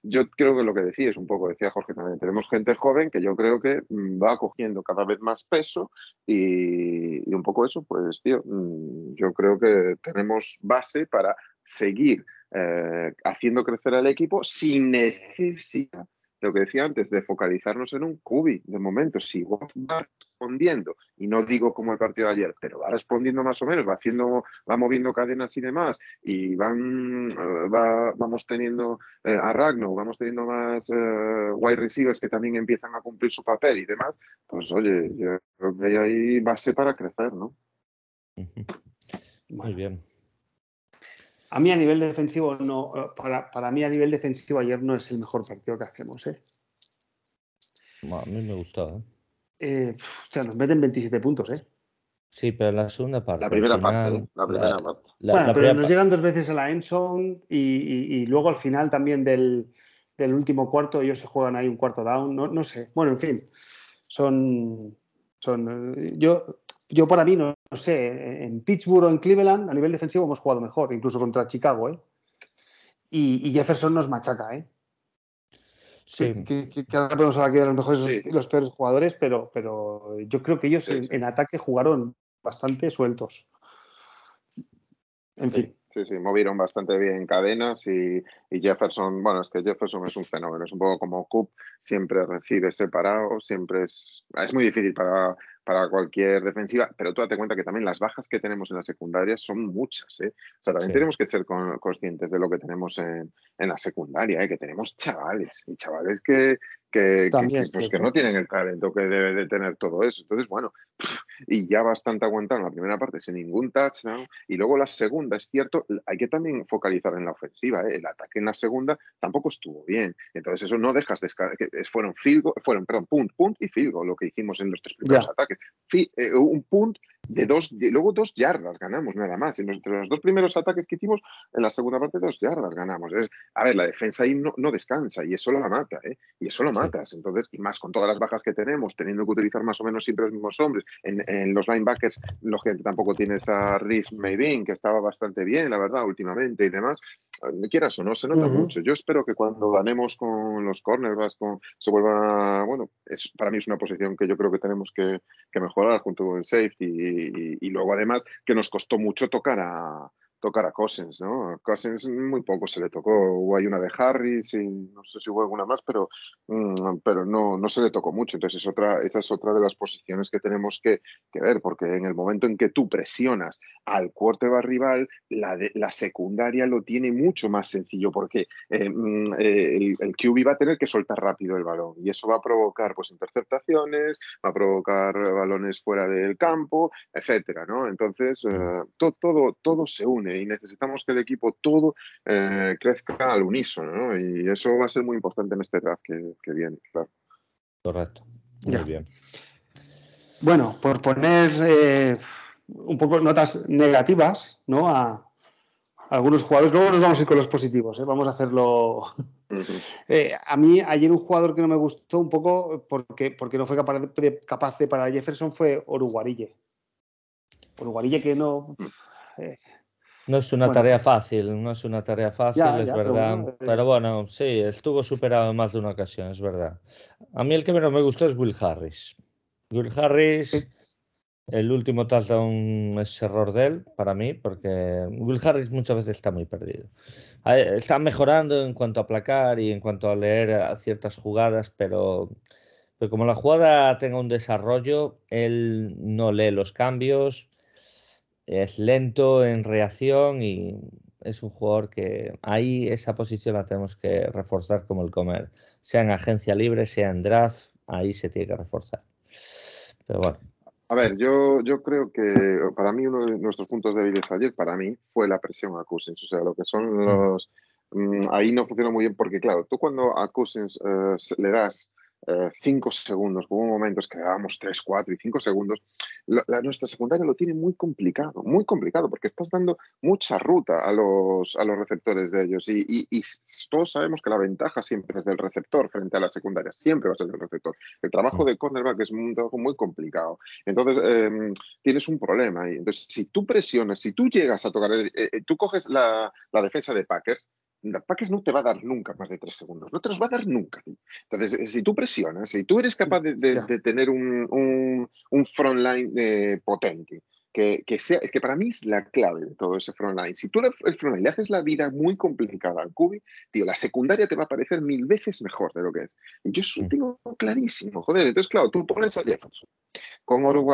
yo creo que lo que decía es un poco, decía Jorge también, tenemos gente joven que yo creo que mm, va cogiendo cada vez más peso y, un poco eso, pues, tío, mm, yo creo que tenemos base para seguir eh, haciendo crecer al equipo sin necesidad lo que decía antes, de focalizarnos en un cubi de momento. Si va respondiendo, y no digo como el partido de ayer, pero va respondiendo más o menos, va haciendo, va moviendo cadenas y demás, y van, eh, vamos teniendo eh, a Ragno, vamos teniendo más eh, wide receivers que también empiezan a cumplir su papel y demás, pues oye, yo creo que hay ahí base para crecer, ¿no? Muy bien. A mí a nivel defensivo, no, para, para, mí a nivel defensivo ayer no es el mejor partido que hacemos. ¿eh? a mí me gustó. ¿eh? Eh, hostia, nos meten 27 puntos, ¿eh? Sí, pero la segunda parte. La primera final, parte, ¿eh? la primera parte. la- bueno, la pero primera nos llegan dos veces a la end zone y, y- y luego al final también del, del último cuarto ellos se juegan ahí un cuarto down, no, no sé. Bueno, en fin, son... son eh, yo, yo para mí, no, no sé, en Pittsburgh o en Cleveland a nivel defensivo hemos jugado mejor, incluso contra Chicago, ¿eh? Y, y Jefferson nos machaca, ¿eh? sí, que, que- que- que ahora podemos hablar aquí de los mejores Sí. los peores jugadores, pero, pero yo creo que ellos Sí, en, ataque jugaron bastante sueltos. En Sí, fin, sí, sí, movieron bastante bien cadenas y, y Jefferson, bueno, es que Jefferson es un fenómeno, es un poco como Coop, siempre recibe separado, siempre es, es muy difícil para, para cualquier defensiva, pero tú date cuenta que también las bajas que tenemos en la secundaria son muchas, ¿eh? O sea, también Sí. tenemos que ser con- conscientes de lo que tenemos en, en la secundaria, ¿eh? Que tenemos chavales, y chavales que, que, que- pues, que no tienen el talento que debe de tener todo eso. Entonces, bueno, y ya bastante aguantaron la primera parte sin ningún touchdown. Y luego la segunda, es cierto, hay que también focalizar en la ofensiva. ¿eh? El ataque en la segunda tampoco estuvo bien. Entonces, eso no dejas de Fueron field goal- fueron, perdón, punt, punt y field goal, lo que hicimos en los tres primeros Ya. ataques. Fi- eh, un punt de dos, de- luego dos yardas ganamos nada más. Entre los dos primeros ataques que hicimos, en la segunda parte, dos yardas ganamos. Es, a ver, la defensa ahí no, no descansa y eso la mata, ¿eh? Y eso lo matas. Entonces, y más con todas las bajas que tenemos, teniendo que utilizar más o menos siempre los mismos hombres. En, en los linebackers, lógicamente tampoco tienes a Rhys Mayvin, que estaba bastante bien, la verdad, últimamente y demás. Quieras o no, se nota mucho. Yo espero que cuando ganemos con los cornerbacks, con, se vuelva, bueno, es, para mí es una posición que yo creo que tenemos que, que mejorar junto con el safety y, y- y luego además que nos costó mucho tocar a tocar a Cousins, ¿no? A Cousins muy poco se le tocó. Hubo hay una de Harris y no sé si hubo alguna más, pero, mm, pero no, no se le tocó mucho. Entonces es otra, esa es otra de las posiciones que tenemos que, que ver, porque en el momento en que tú presionas al quarterback rival, la, la secundaria lo tiene mucho más sencillo, porque eh, mm, eh, el, el QB va a tener que soltar rápido el balón y eso va a provocar pues interceptaciones, va a provocar balones fuera del campo, etcétera, ¿no? Entonces, eh, to- todo, todo se une y necesitamos que el equipo todo eh, crezca al unísono, ¿no? Y eso va a ser muy importante en este draft que, que viene, claro. correcto. Muy Ya. bien. bueno, por poner eh, un poco notas negativas ¿no? a, a algunos jugadores, luego nos vamos a ir con los positivos, ¿eh? vamos a hacerlo. Eh, a mí ayer un jugador que no me gustó un poco porque, porque no fue capaz de, capaz de parar a Jefferson fue Oruguarille. Oruguarille que no... eh, No es una Bueno. tarea fácil, no es una tarea fácil, Ya, es ya, pero verdad. bueno, eh. Pero bueno, sí, estuvo superado en más de una ocasión, es verdad. A mí el que menos me gustó es Will Harris. Will Harris, Sí. el último touchdown es error de él, para mí, porque Will Harris muchas veces está muy perdido. Está mejorando en cuanto a aplacar y en cuanto a leer a ciertas jugadas, pero, pero como la jugada tenga un desarrollo, él no lee los cambios, es lento en reacción y es un jugador que ahí esa posición la tenemos que reforzar como el comer, sea en agencia libre, sea en draft, ahí se tiene que reforzar. Pero bueno, A ver, yo, yo creo que para mí uno de nuestros puntos débiles ayer, para mí, fue la presión a Cousins. O sea, lo que son los... mm, ahí no funcionó muy bien porque, claro, tú cuando a Cousins eh, le das eh, cinco segundos, hubo momentos que dábamos tres, cuatro y cinco segundos, la, la- nuestra secundaria lo tiene muy complicado, muy complicado, porque estás dando mucha ruta a los, a los receptores de ellos y, y- y todos sabemos que la ventaja siempre es del receptor frente a la secundaria, siempre va a ser del receptor. El trabajo Mm. de cornerback es un trabajo muy complicado. Entonces, eh, tienes un problema ahí. Entonces, si tú presionas, si tú llegas a tocar, eh, eh, tú coges la, la defensa de Packers, Packers no te va a dar nunca más de tres segundos, no te los va a dar nunca. Entonces, eh, si tú presionas, si tú eres capaz de, de- de tener un, un, un front line eh, potente, que, que sea, es que para mí es la clave de todo ese front line. Si tú le- el front line le haces la vida muy complicada al cubi, tío, la secundaria te va a parecer mil veces mejor de lo que es. Y yo eso lo Mm. tengo clarísimo, joder. Entonces, claro, tú pones a Jefferson con Oro.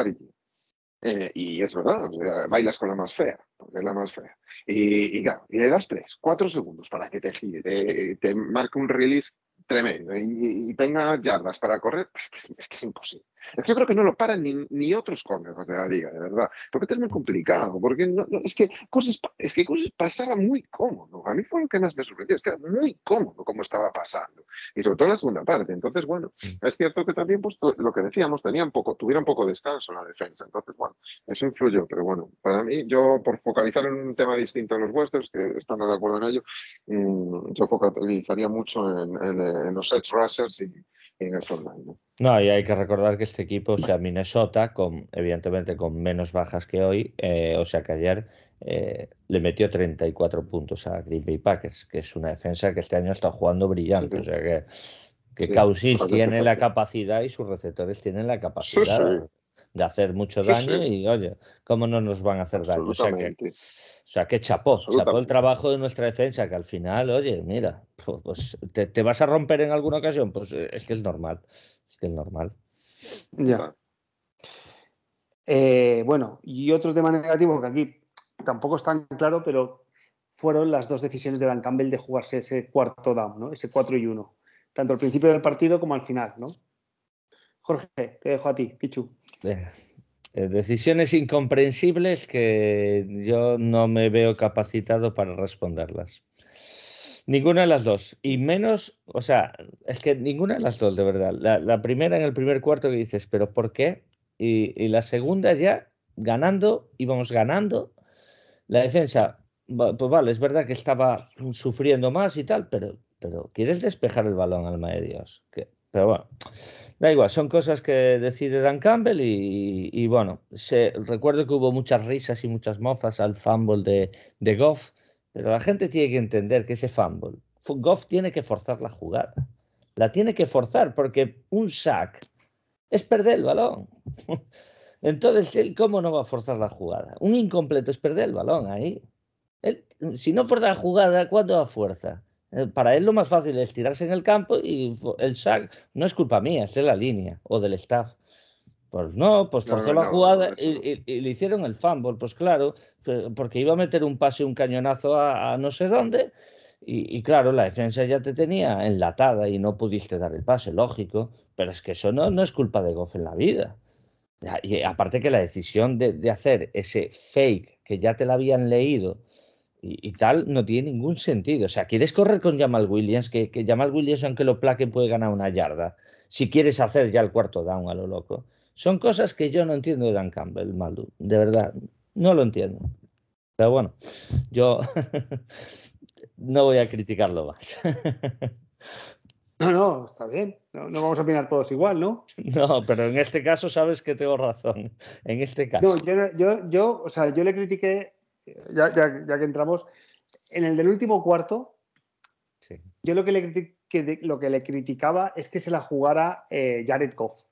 Eh, y es verdad, o sea, bailas con la más fea, porque es la más fea. Y, y, claro, y le das tres, cuatro segundos para que te gire, te, te marque un release tremendo y, tenga yardas para correr, es que es, que es imposible. Es que yo creo que no lo paran ni, ni otros corners de la liga, de verdad. Porque es muy complicado, porque no, es, que cosas, es que cosas pasaba muy cómodo. A mí fue lo que más me sorprendió, es que era muy cómodo como estaba pasando. Y sobre todo en la segunda parte. Entonces, bueno, es cierto que también, pues, lo que decíamos, tenían poco, tuvieron poco descanso en la defensa. Entonces, bueno, eso influyó. Pero bueno, para mí, yo por focalizar en un tema distinto a los vuestros, que estando de acuerdo en ello, mm, yo focalizaría mucho en, en, los edge rushers y, en el frontline. ¿no? y hay que recordar que este equipo, o sea, Minnesota, con, evidentemente con menos bajas que hoy, eh, o sea que ayer eh, le metió 34 puntos a Green Bay Packers, que es una defensa que este año está jugando brillante. O sea que, que Causis tiene la capacidad y sus receptores tienen la capacidad de hacer mucho daño y oye, ¿cómo no nos van a hacer daño? O sea que, o sea, que chapó, chapó el trabajo de nuestra defensa, que al final, oye, mira, pues te, te, vas a romper en alguna ocasión, pues eh, es que es normal, es que es normal. Ya. Eh, bueno, y otro tema negativo que aquí tampoco es tan claro, pero fueron las dos decisiones de Dan Campbell de jugarse ese cuarto down, ¿no? Ese 4 y 1, tanto al principio del partido como al final, ¿no? Jorge, te dejo a ti, Pichu. Eh, eh, decisiones incomprensibles que yo no me veo capacitado para responderlas. Ninguna de las dos. Y menos, o sea, es que ninguna de las dos, de verdad. La, primera en el primer cuarto que dices, pero ¿por qué? Y, la segunda ya ganando, íbamos ganando. La defensa, pues vale, es verdad que estaba sufriendo más y tal, pero, pero quieres despejar el balón, alma de Dios. Que, pero bueno, Da igual, son cosas que decide Dan Campbell y, bueno, se, recuerdo que hubo muchas risas y muchas mofas al fumble de, de Goff, pero la gente tiene que entender que ese fumble, Goff tiene que forzar la jugada, la tiene que forzar porque un sack es perder el balón. Entonces, ¿cómo no va a forzar la jugada? Un incompleto es perder el balón ahí. si no fuerza la jugada, ¿cuándo da fuerza? Eh, para él lo más fácil es tirarse en el campo y el sack no es culpa mía, es de la línea o del staff. Pues no, pues forzó la jugada y, le hicieron el fumble, pues claro, porque iba a meter un pase, un cañonazo a, no sé dónde, y, claro, la defensa ya te tenía enlatada y no pudiste dar el pase, lógico, pero es que eso no, no es culpa de Goff en la vida. Y aparte que la decisión de, de hacer ese fake que ya te la habían leído y, tal no tiene ningún sentido. O sea, quieres correr con Jamal Williams, que, que Jamal Williams, aunque lo plaque, puede ganar una yarda. Si quieres hacer ya el cuarto down a lo loco. Son cosas que yo no entiendo de Dan Campbell, Maldu. De verdad, no lo entiendo. Pero bueno, yo no voy a criticarlo más. No, no, está bien. No, vamos a opinar todos igual, ¿no? No, pero en este caso sabes que tengo razón. En este caso. No, yo, yo, yo, o sea, yo le critiqué ya, ya, que entramos, en el del último cuarto, yo lo que, le, lo que le criticaba es que se la jugara eh, Jared Goff.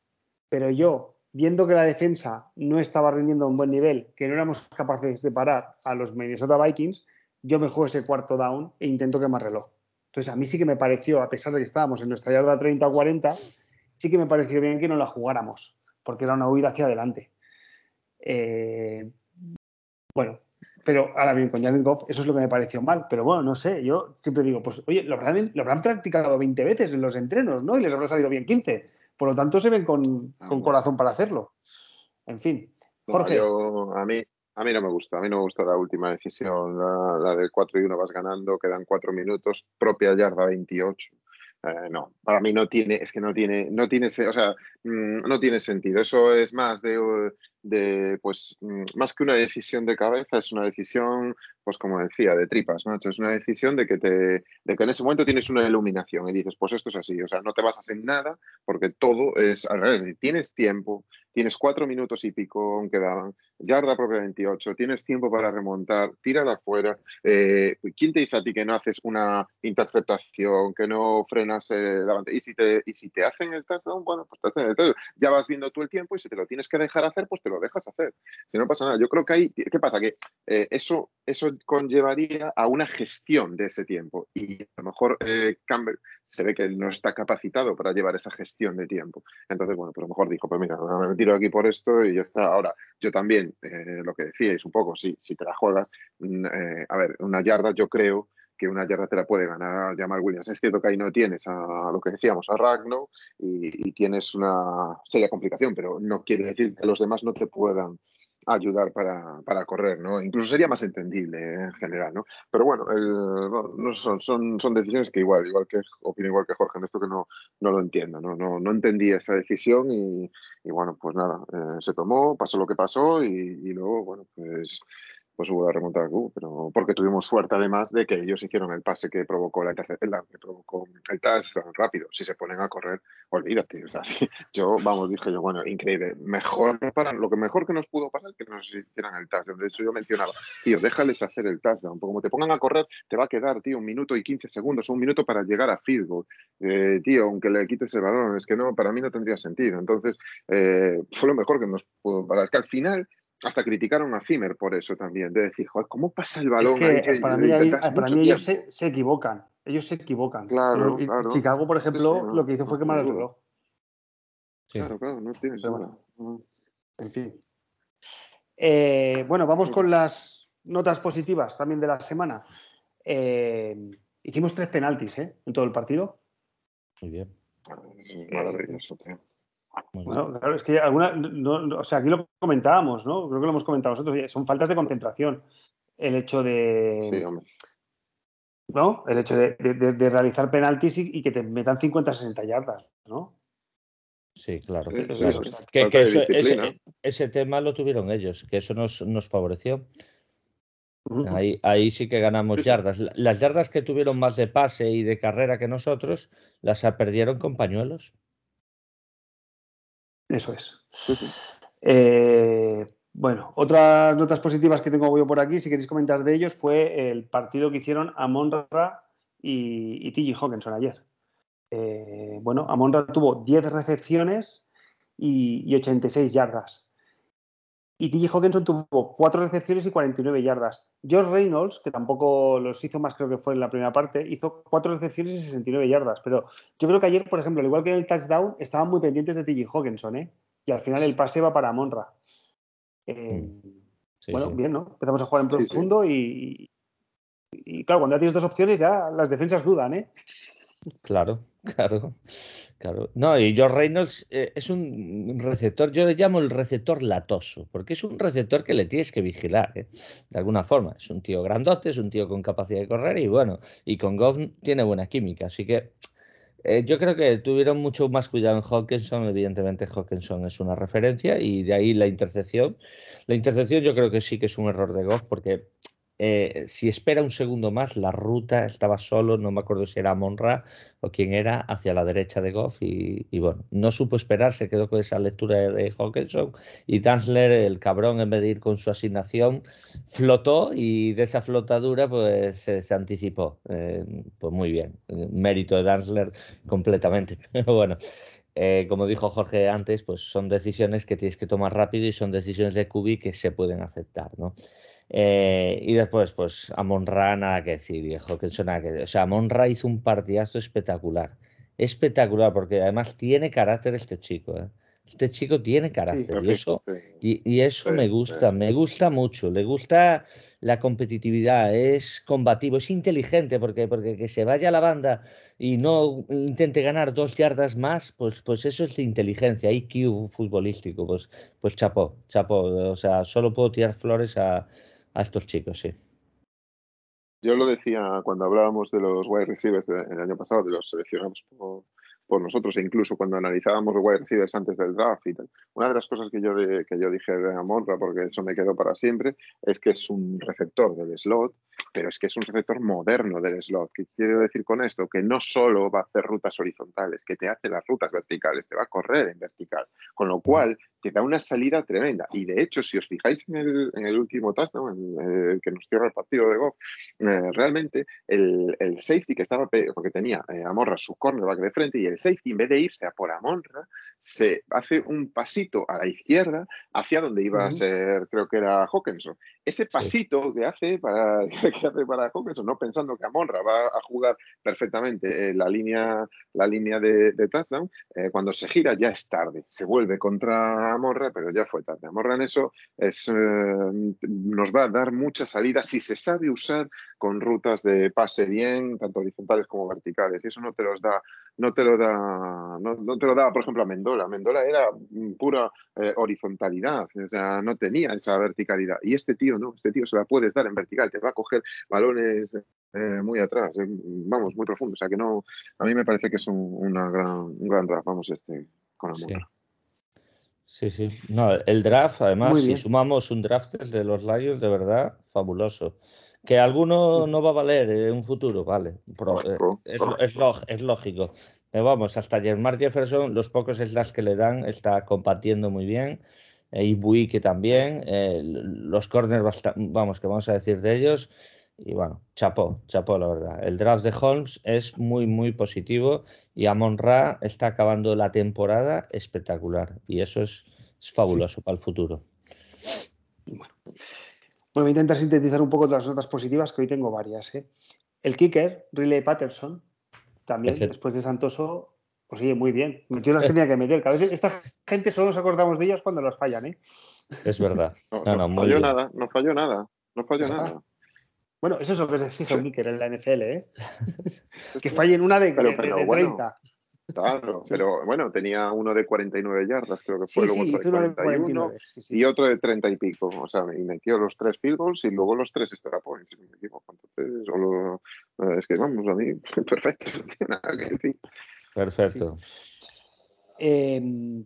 Pero yo, viendo que la defensa no estaba rindiendo a un buen nivel, que no éramos capaces de parar a los Minnesota Vikings, yo me juego ese cuarto down e intento quemar reloj. Entonces, a mí sí que me pareció, a pesar de que estábamos en nuestra yarda 30 o 40, sí que me pareció bien que no la jugáramos, porque era una huida hacia adelante. Eh, bueno, pero ahora bien, con Janet Goff, eso es lo que me pareció mal. Pero bueno, no sé, yo siempre digo, pues oye, lo habrán, lo habrán practicado 20 veces en los entrenos, ¿no? Y les habrá salido bien 15. Por lo tanto, se ven con, con corazón para hacerlo. En fin. Jorge. a, mí, a mí no me gusta, a mí no me gusta la última decisión, la, la del 4 y 1 vas ganando, quedan 4 minutos, propia yarda 28. Eh, no, para mí no tiene, es que no tiene, no tiene, o sea, mm, no tiene sentido. Eso es más de, de, pues, mm, más que una decisión de cabeza, es una decisión, pues como decía, de tripas, ¿no? Es una decisión de que te, de que en ese momento tienes una iluminación y dices, pues esto es así, o sea, no te basas en nada porque todo es. Tienes tiempo, tienes cuatro minutos y pico aún quedaban, yarda propia 28, tienes tiempo para remontar, tírala afuera. Eh, ¿Quién te dice a ti que no haces una interceptación, que no frenas el Y si te, y si te hacen el touchdown, bueno, pues te hacen el touchdown. Ya vas viendo tú el tiempo y si te lo tienes que dejar hacer, pues te lo dejas hacer. Si no pasa nada. Yo creo que hay, ¿qué pasa? Que eh, eso, eso conllevaría a una gestión de ese tiempo. Y a lo mejor eh, Campbell se ve que no está capacitado para llevar esa gestión de tiempo. Entonces, bueno, pues a lo mejor dijo, pues mira, me tiro aquí por esto y ya está. Ahora, yo también, eh, lo que decíais un poco, si, si te la juegas, mm, a ver, una yarda yo creo que una yarda te la puede ganar Jamal Williams. Es cierto que ahí no tienes a, lo que decíamos, a Ragno, y, tienes una seria complicación, pero no quiere decir que los demás no te puedan ayudar para, para correr, ¿no? Incluso sería más entendible ¿eh? en general, ¿no? Pero bueno, no, son, son, son, decisiones que igual, igual que opino igual que Jorge en esto que no, no lo entiendo, ¿no? No, no entendí esa decisión y, bueno, pues nada, eh, se tomó, pasó lo que pasó y, y luego, bueno, pues pues hubo la remontada pero porque tuvimos suerte además de que ellos hicieron el pase que provocó la que provocó el touchdown rápido. Si se ponen a correr, olvídate. O sea, yo, vamos, dije yo, bueno, increíble. Mejor para lo que mejor que nos pudo pasar que nos hicieran el touchdown. De hecho, yo mencionaba, tío, déjales hacer el touchdown. Porque como te pongan a correr, te va a quedar, tío, un minuto y 15 segundos, un minuto para llegar a field. Eh, tío, aunque le quites el balón, es que no, para mí no tendría sentido. Entonces, eh, fue lo mejor que nos pudo pasar. Es que al final hasta criticaron a Zimmer por eso también, de decir, joder, ¿cómo pasa el balón? para, mí, ellos se, equivocan, ellos se equivocan. Claro, claro. Chicago, por ejemplo, lo que hizo fue quemar el reloj. Claro, claro, no tienes bueno, En fin. Eh, bueno, vamos con las notas positivas también de la semana. Eh, hicimos tres penaltis ¿eh? en todo el partido. Muy bien. Maravilloso, tío. Bueno, claro, es que alguna, o sea, aquí lo comentábamos, ¿no? Creo que lo hemos comentado nosotros, son faltas de concentración. El hecho de. Sí, hombre. ¿No? El hecho de, realizar penaltis y, que te metan 50-60 yardas, ¿no? Sí, claro. que, ese, tema lo tuvieron ellos, que eso nos, nos favoreció. Ahí, ahí, sí que ganamos yardas. Las yardas que tuvieron más de pase y de carrera que nosotros, las perdieron con pañuelos. Eso es. Eh, bueno, otras notas positivas que tengo yo por aquí, si queréis comentar de ellos, fue el partido que hicieron Amonra y, y T.J. Hawkinson ayer. Eh, bueno, Amonra tuvo 10 recepciones y, y 86 yardas. Y T.J. Hawkinson tuvo 4 recepciones y 49 yardas. George Reynolds, que tampoco los hizo más, creo que fue en la primera parte, hizo 4 recepciones y 69 yardas. Pero yo creo que ayer, por ejemplo, al igual que en el touchdown, estaban muy pendientes de T.J. Hawkinson, ¿eh? Y al final el pase va para Monra. Eh, mm. bueno, bien, ¿no? Empezamos a jugar en profundo Y, y, claro, cuando ya tienes dos opciones, ya las defensas dudan, ¿eh? Claro, claro. Claro. No, y George Reynolds eh, es un receptor, yo le llamo el receptor latoso, porque es un receptor que le tienes que vigilar, ¿eh? de alguna forma. Es un tío grandote, es un tío con capacidad de correr y bueno, y con Goff tiene buena química, así que eh, yo creo que tuvieron mucho más cuidado en Hawkinson, evidentemente Hawkinson es una referencia y de ahí la intercepción. La intercepción yo creo que sí que es un error de Goff porque eh, si espera un segundo más, la ruta estaba solo, no me acuerdo si era Monra o quién era, hacia la derecha de Goff y, bueno, no supo esperar, se quedó con esa lectura de Hawkinson y Dansler, el cabrón, en vez de ir con su asignación, flotó y de esa flotadura pues se anticipó. Eh, pues muy bien, mérito de Dansler completamente, pero bueno. Eh, como dijo Jorge antes, pues son decisiones que tienes que tomar rápido y son decisiones de Cubi que se pueden aceptar, ¿no? Eh, y después, pues Amon Ra, nada que decir, viejo, que nada que O sea, Amon Ra hizo un partidazo espectacular. Espectacular, porque además tiene carácter este chico. ¿eh? Este chico tiene carácter. y eso, y, eso me gusta, me gusta mucho. Le gusta la competitividad, es combativo, es inteligente, porque, porque que se vaya a la banda y no intente ganar dos yardas más, pues, pues eso es inteligencia, IQ futbolístico. Pues, pues chapó, chapó. O sea, solo puedo tirar flores a a estos chicos, sí. Yo lo decía cuando hablábamos de los wide receivers del año pasado, de los seleccionados por, por nosotros e incluso cuando analizábamos los wide receivers antes del draft y tal. Una de las cosas que yo, que yo dije de Amorra, porque eso me quedó para siempre, es que es un receptor del slot, pero es que es un receptor moderno del slot. ¿Qué quiero decir con esto? Que no solo va a hacer rutas horizontales, que te hace las rutas verticales, te va a correr en vertical, con lo cual te da una salida tremenda. Y de hecho, si os fijáis en el, en el último touchdown, en el que nos cierra el partido de Goff, eh, realmente el, safety que estaba, porque tenía eh, Amorra su cornerback de frente y el safety, en vez de irse a por Amonra, se hace un pasito a la izquierda hacia donde iba a ser, creo que era Hawkinson. Ese pasito que, hace para, que hace para Hawkinson, no pensando que Amonra va a jugar perfectamente la línea, la línea de, touchdown, eh, cuando se gira ya es tarde. Se vuelve contra Amonra, pero ya fue tarde. Amonra en eso es, eh, nos va a dar mucha salida si se sabe usar con rutas de pase bien, tanto horizontales como verticales. Y eso no te los da, no te lo da, no, no te lo daba, por ejemplo, a Mendola. Mendola era pura eh, horizontalidad, o sea, no tenía esa verticalidad. Y este tío no, este tío se la puedes dar en vertical, te va a coger balones eh, muy atrás, eh, vamos, muy profundo. O sea que no, a mí me parece que es un, una gran, un gran draft, vamos, este con Amor. Sí. sí, No, el draft, además, si sumamos un draft de los Lions, de verdad, fabuloso. Que alguno no va a valer en un futuro, vale. es, es, es, lógico. Pero vamos, hasta Jermar Jefferson, los pocos slash que le dan, está compartiendo muy bien. Eh, y Bui que también. Eh, los corners, vamos, que vamos a decir de ellos. Y bueno, chapó, chapó, la verdad. El draft de Holmes es muy, muy positivo. Y Amon Ra está acabando la temporada espectacular. Y eso es, fabuloso para el futuro. Bueno. Voy a intentar sintetizar un poco las notas positivas, que hoy tengo varias. ¿eh? El kicker, Riley Patterson, también, después de Santoso, pues sigue muy bien. Metió las que tenía que meter. a veces esta gente solo nos acordamos de ellos cuando los fallan, ¿eh? Es verdad. No, falló nada, no falló nada, no falló nada. Bueno, eso es lo que exige un Kicker en la NFL, ¿eh? que fallen una de, pero, 30. Claro, pero bueno, tenía uno de 49 yardas, creo que fue, luego otro de 41 y otro de 30 y pico. O sea, y metió los tres field goals y luego los tres extra points, me equivoco. Entonces, solo, es que vamos, a mí, perfecto, no tiene nada que decir. Perfecto. Em,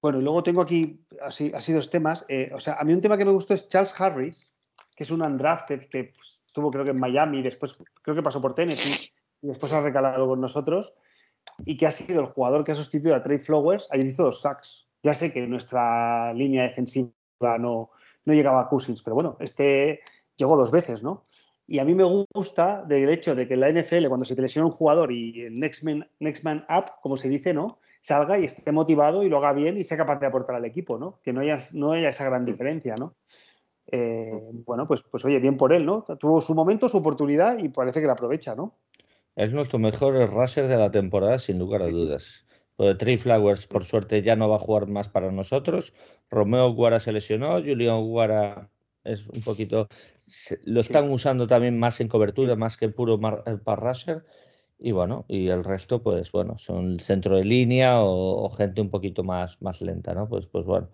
bueno, y luego tengo aquí así, así dos temas. Eh, o sea, a mí un tema que me gustó es Charles Harris, que es un undrafted que estuvo creo que en Miami, después creo que pasó por Tennessee y después ha recalado con nosotros y que ha sido el jugador que ha sustituido a Trey Flowers. Ayer hizo dos sacks. Ya sé que nuestra línea defensiva no, no llegaba a Cousins, pero bueno, este llegó dos veces, ¿no? Y a mí me gusta del hecho de que en la NFL, cuando se te lesiona un jugador y el next man, up, como se dice, ¿no? Salga y esté motivado y lo haga bien y sea capaz de aportar al equipo, ¿no? Que no haya, no haya esa gran diferencia, ¿no? Eh, bueno, pues, pues oye, bien por él, ¿no? Tuvo su momento, su oportunidad y parece que la aprovecha, ¿no? Es nuestro mejor rusher de la temporada, sin lugar a dudas. Lo de Trey Flowers, por suerte, ya no va a jugar más para nosotros. Romeo Guara se lesionó, Julián Guara es un poquito. Lo están usando también más en cobertura, más que puro eh, para rusher. Y bueno, y el resto, pues bueno, son centro de línea o, gente un poquito más, más lenta, ¿no? Pues, pues bueno,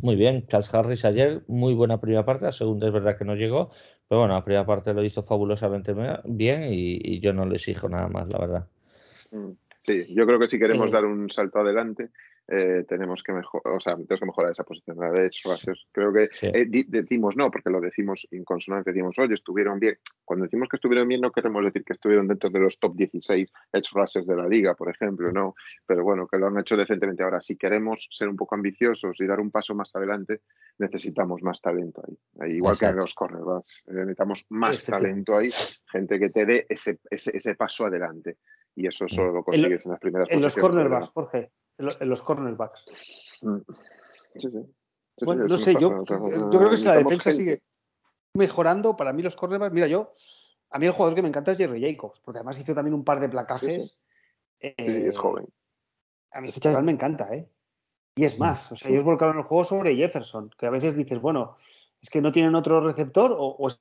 muy bien. Charles Harris ayer, muy buena primera parte. La segunda es verdad que no llegó, pero bueno, la primera parte lo hizo fabulosamente bien y, yo no le exijo nada más, la verdad. Mm, sí, yo creo que si queremos dar un salto adelante, eh, tenemos que mejorar, o sea, tenemos que mejorar esa posición de edge Creo que eh, decimos no, porque lo decimos en consonancia, decimos, oye, estuvieron bien. Cuando decimos que estuvieron bien, no queremos decir que estuvieron dentro de los top 16 edge rushers de la liga, por ejemplo, no. Pero bueno, que lo han hecho decentemente. Ahora, si queremos ser un poco ambiciosos y dar un paso más adelante, necesitamos más talento ahí. Igual que en los cornerbacks, eh, necesitamos más talento ahí, gente que te dé ese, ese, paso adelante. Y eso solo lo consigues en, las primeras En los cornerbacks, Jorge en, los cornerbacks. Mm. Sí, sí. bueno, no sé, yo, yo, creo que si la defensa sigue mejorando, para mí los cornerbacks, mira, yo, a mí el jugador que me encanta es Jerry Jacobs, porque además hizo también un par de placajes. Sí, es joven. A mí este chaval me encanta, ¿eh? Y es más, o sea, ellos volcaron el juego sobre Jefferson, que a veces dices, bueno, es que no tienen otro receptor o, es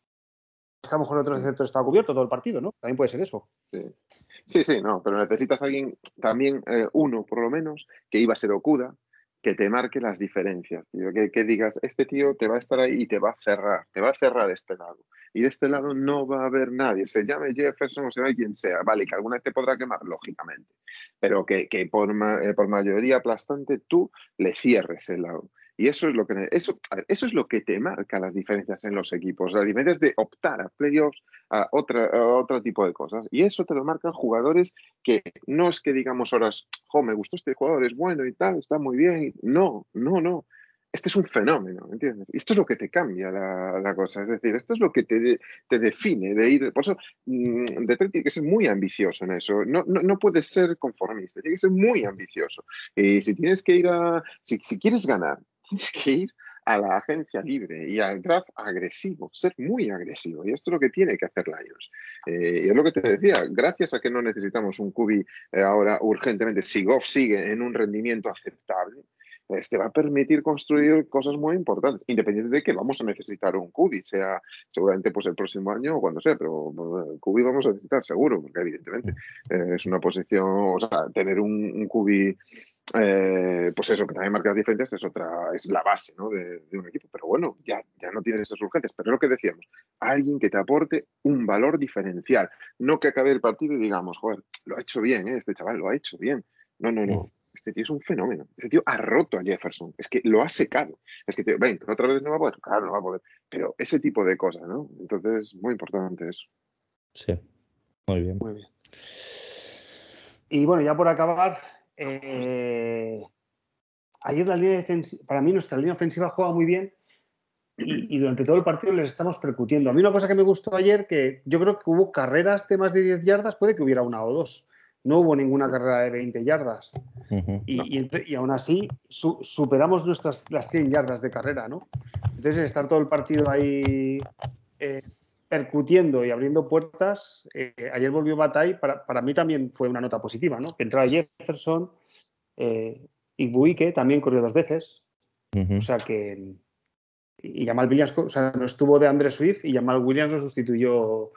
que a lo mejor otro receptor está cubierto todo el partido, ¿no? También puede ser eso. Sí. Sí, no, pero necesitas alguien, también eh, uno por lo menos, que iba a ser Okuda, que te marque las diferencias, tío, que, digas, este tío te va a estar ahí y te va a cerrar, te va a cerrar este lado. Y de este lado no va a haber nadie, se llame Jefferson o se llame quien sea, vale, que alguna vez te podrá quemar, lógicamente, pero que, que por, eh, por mayoría aplastante tú le cierres el lado. Y eso es lo que eso, eso es lo que te marca las diferencias en los equipos, las diferencias de optar a playoffs, a, otra, otro tipo de cosas. Y eso te lo marcan jugadores que no es que digamos horas, jo, me gustó este jugador, es bueno y tal, está muy bien. No, no, no. este es un fenómeno, ¿entiendes? Esto es lo que te cambia la, cosa, es decir, esto es lo que te, te, define de ir. Por eso, mm, Detroit tiene que ser muy ambicioso en eso. No, no, no puedes ser conformista, tiene que ser muy ambicioso. Y si tienes que ir a. Si, si quieres ganar, tienes que ir a la agencia libre y al draft agresivo, ser muy agresivo. Y esto es lo que tiene que hacer Lions. Eh, y es lo que te decía, gracias a que no necesitamos un cubi eh, ahora urgentemente, si Goff sigue en un rendimiento aceptable, este va a permitir construir cosas muy importantes, independiente de que vamos a necesitar un cubi, sea seguramente pues el próximo año o cuando sea, pero cubi vamos a necesitar seguro, porque evidentemente eh, es una posición, o sea, tener un, un eh, pues eso, que también marcas diferentes es otra, es la base ¿no? de, un equipo. Pero bueno, ya, ya no tienes esas urgentes. Pero es lo que decíamos, alguien que te aporte un valor diferencial. No que acabe el partido y digamos, joder, lo ha hecho bien, ¿eh? este chaval lo ha hecho bien. No, no, no. Este tío es un fenómeno. Este tío ha roto a Jefferson. Es que lo ha secado. Es que, ven, otra vez no va a poder. Claro, no va a poder. Pero ese tipo de cosas, ¿no? Entonces, muy importante eso. Sí, muy bien. Muy bien. Y bueno, ya por acabar, eh, ayer la línea defensiva, para mí nuestra línea ofensiva juega muy bien y, durante todo el partido les estamos percutiendo. A mí una cosa que me gustó ayer, que yo creo que hubo carreras de más de 10 yardas, puede que hubiera una o dos. No hubo ninguna carrera de 20 yardas. y, aún así superamos nuestras las 100 yardas de carrera, ¿no? Entonces, estar todo el partido ahí eh, percutiendo y abriendo puertas. Eh, ayer volvió Batay, para, para, mí también fue una nota positiva, ¿no? Que entraba Jefferson, eh, Buike también corrió dos veces. O sea que. Y Jamal Williams, o sea, no estuvo de Andrés Swift y Jamal Williams lo sustituyó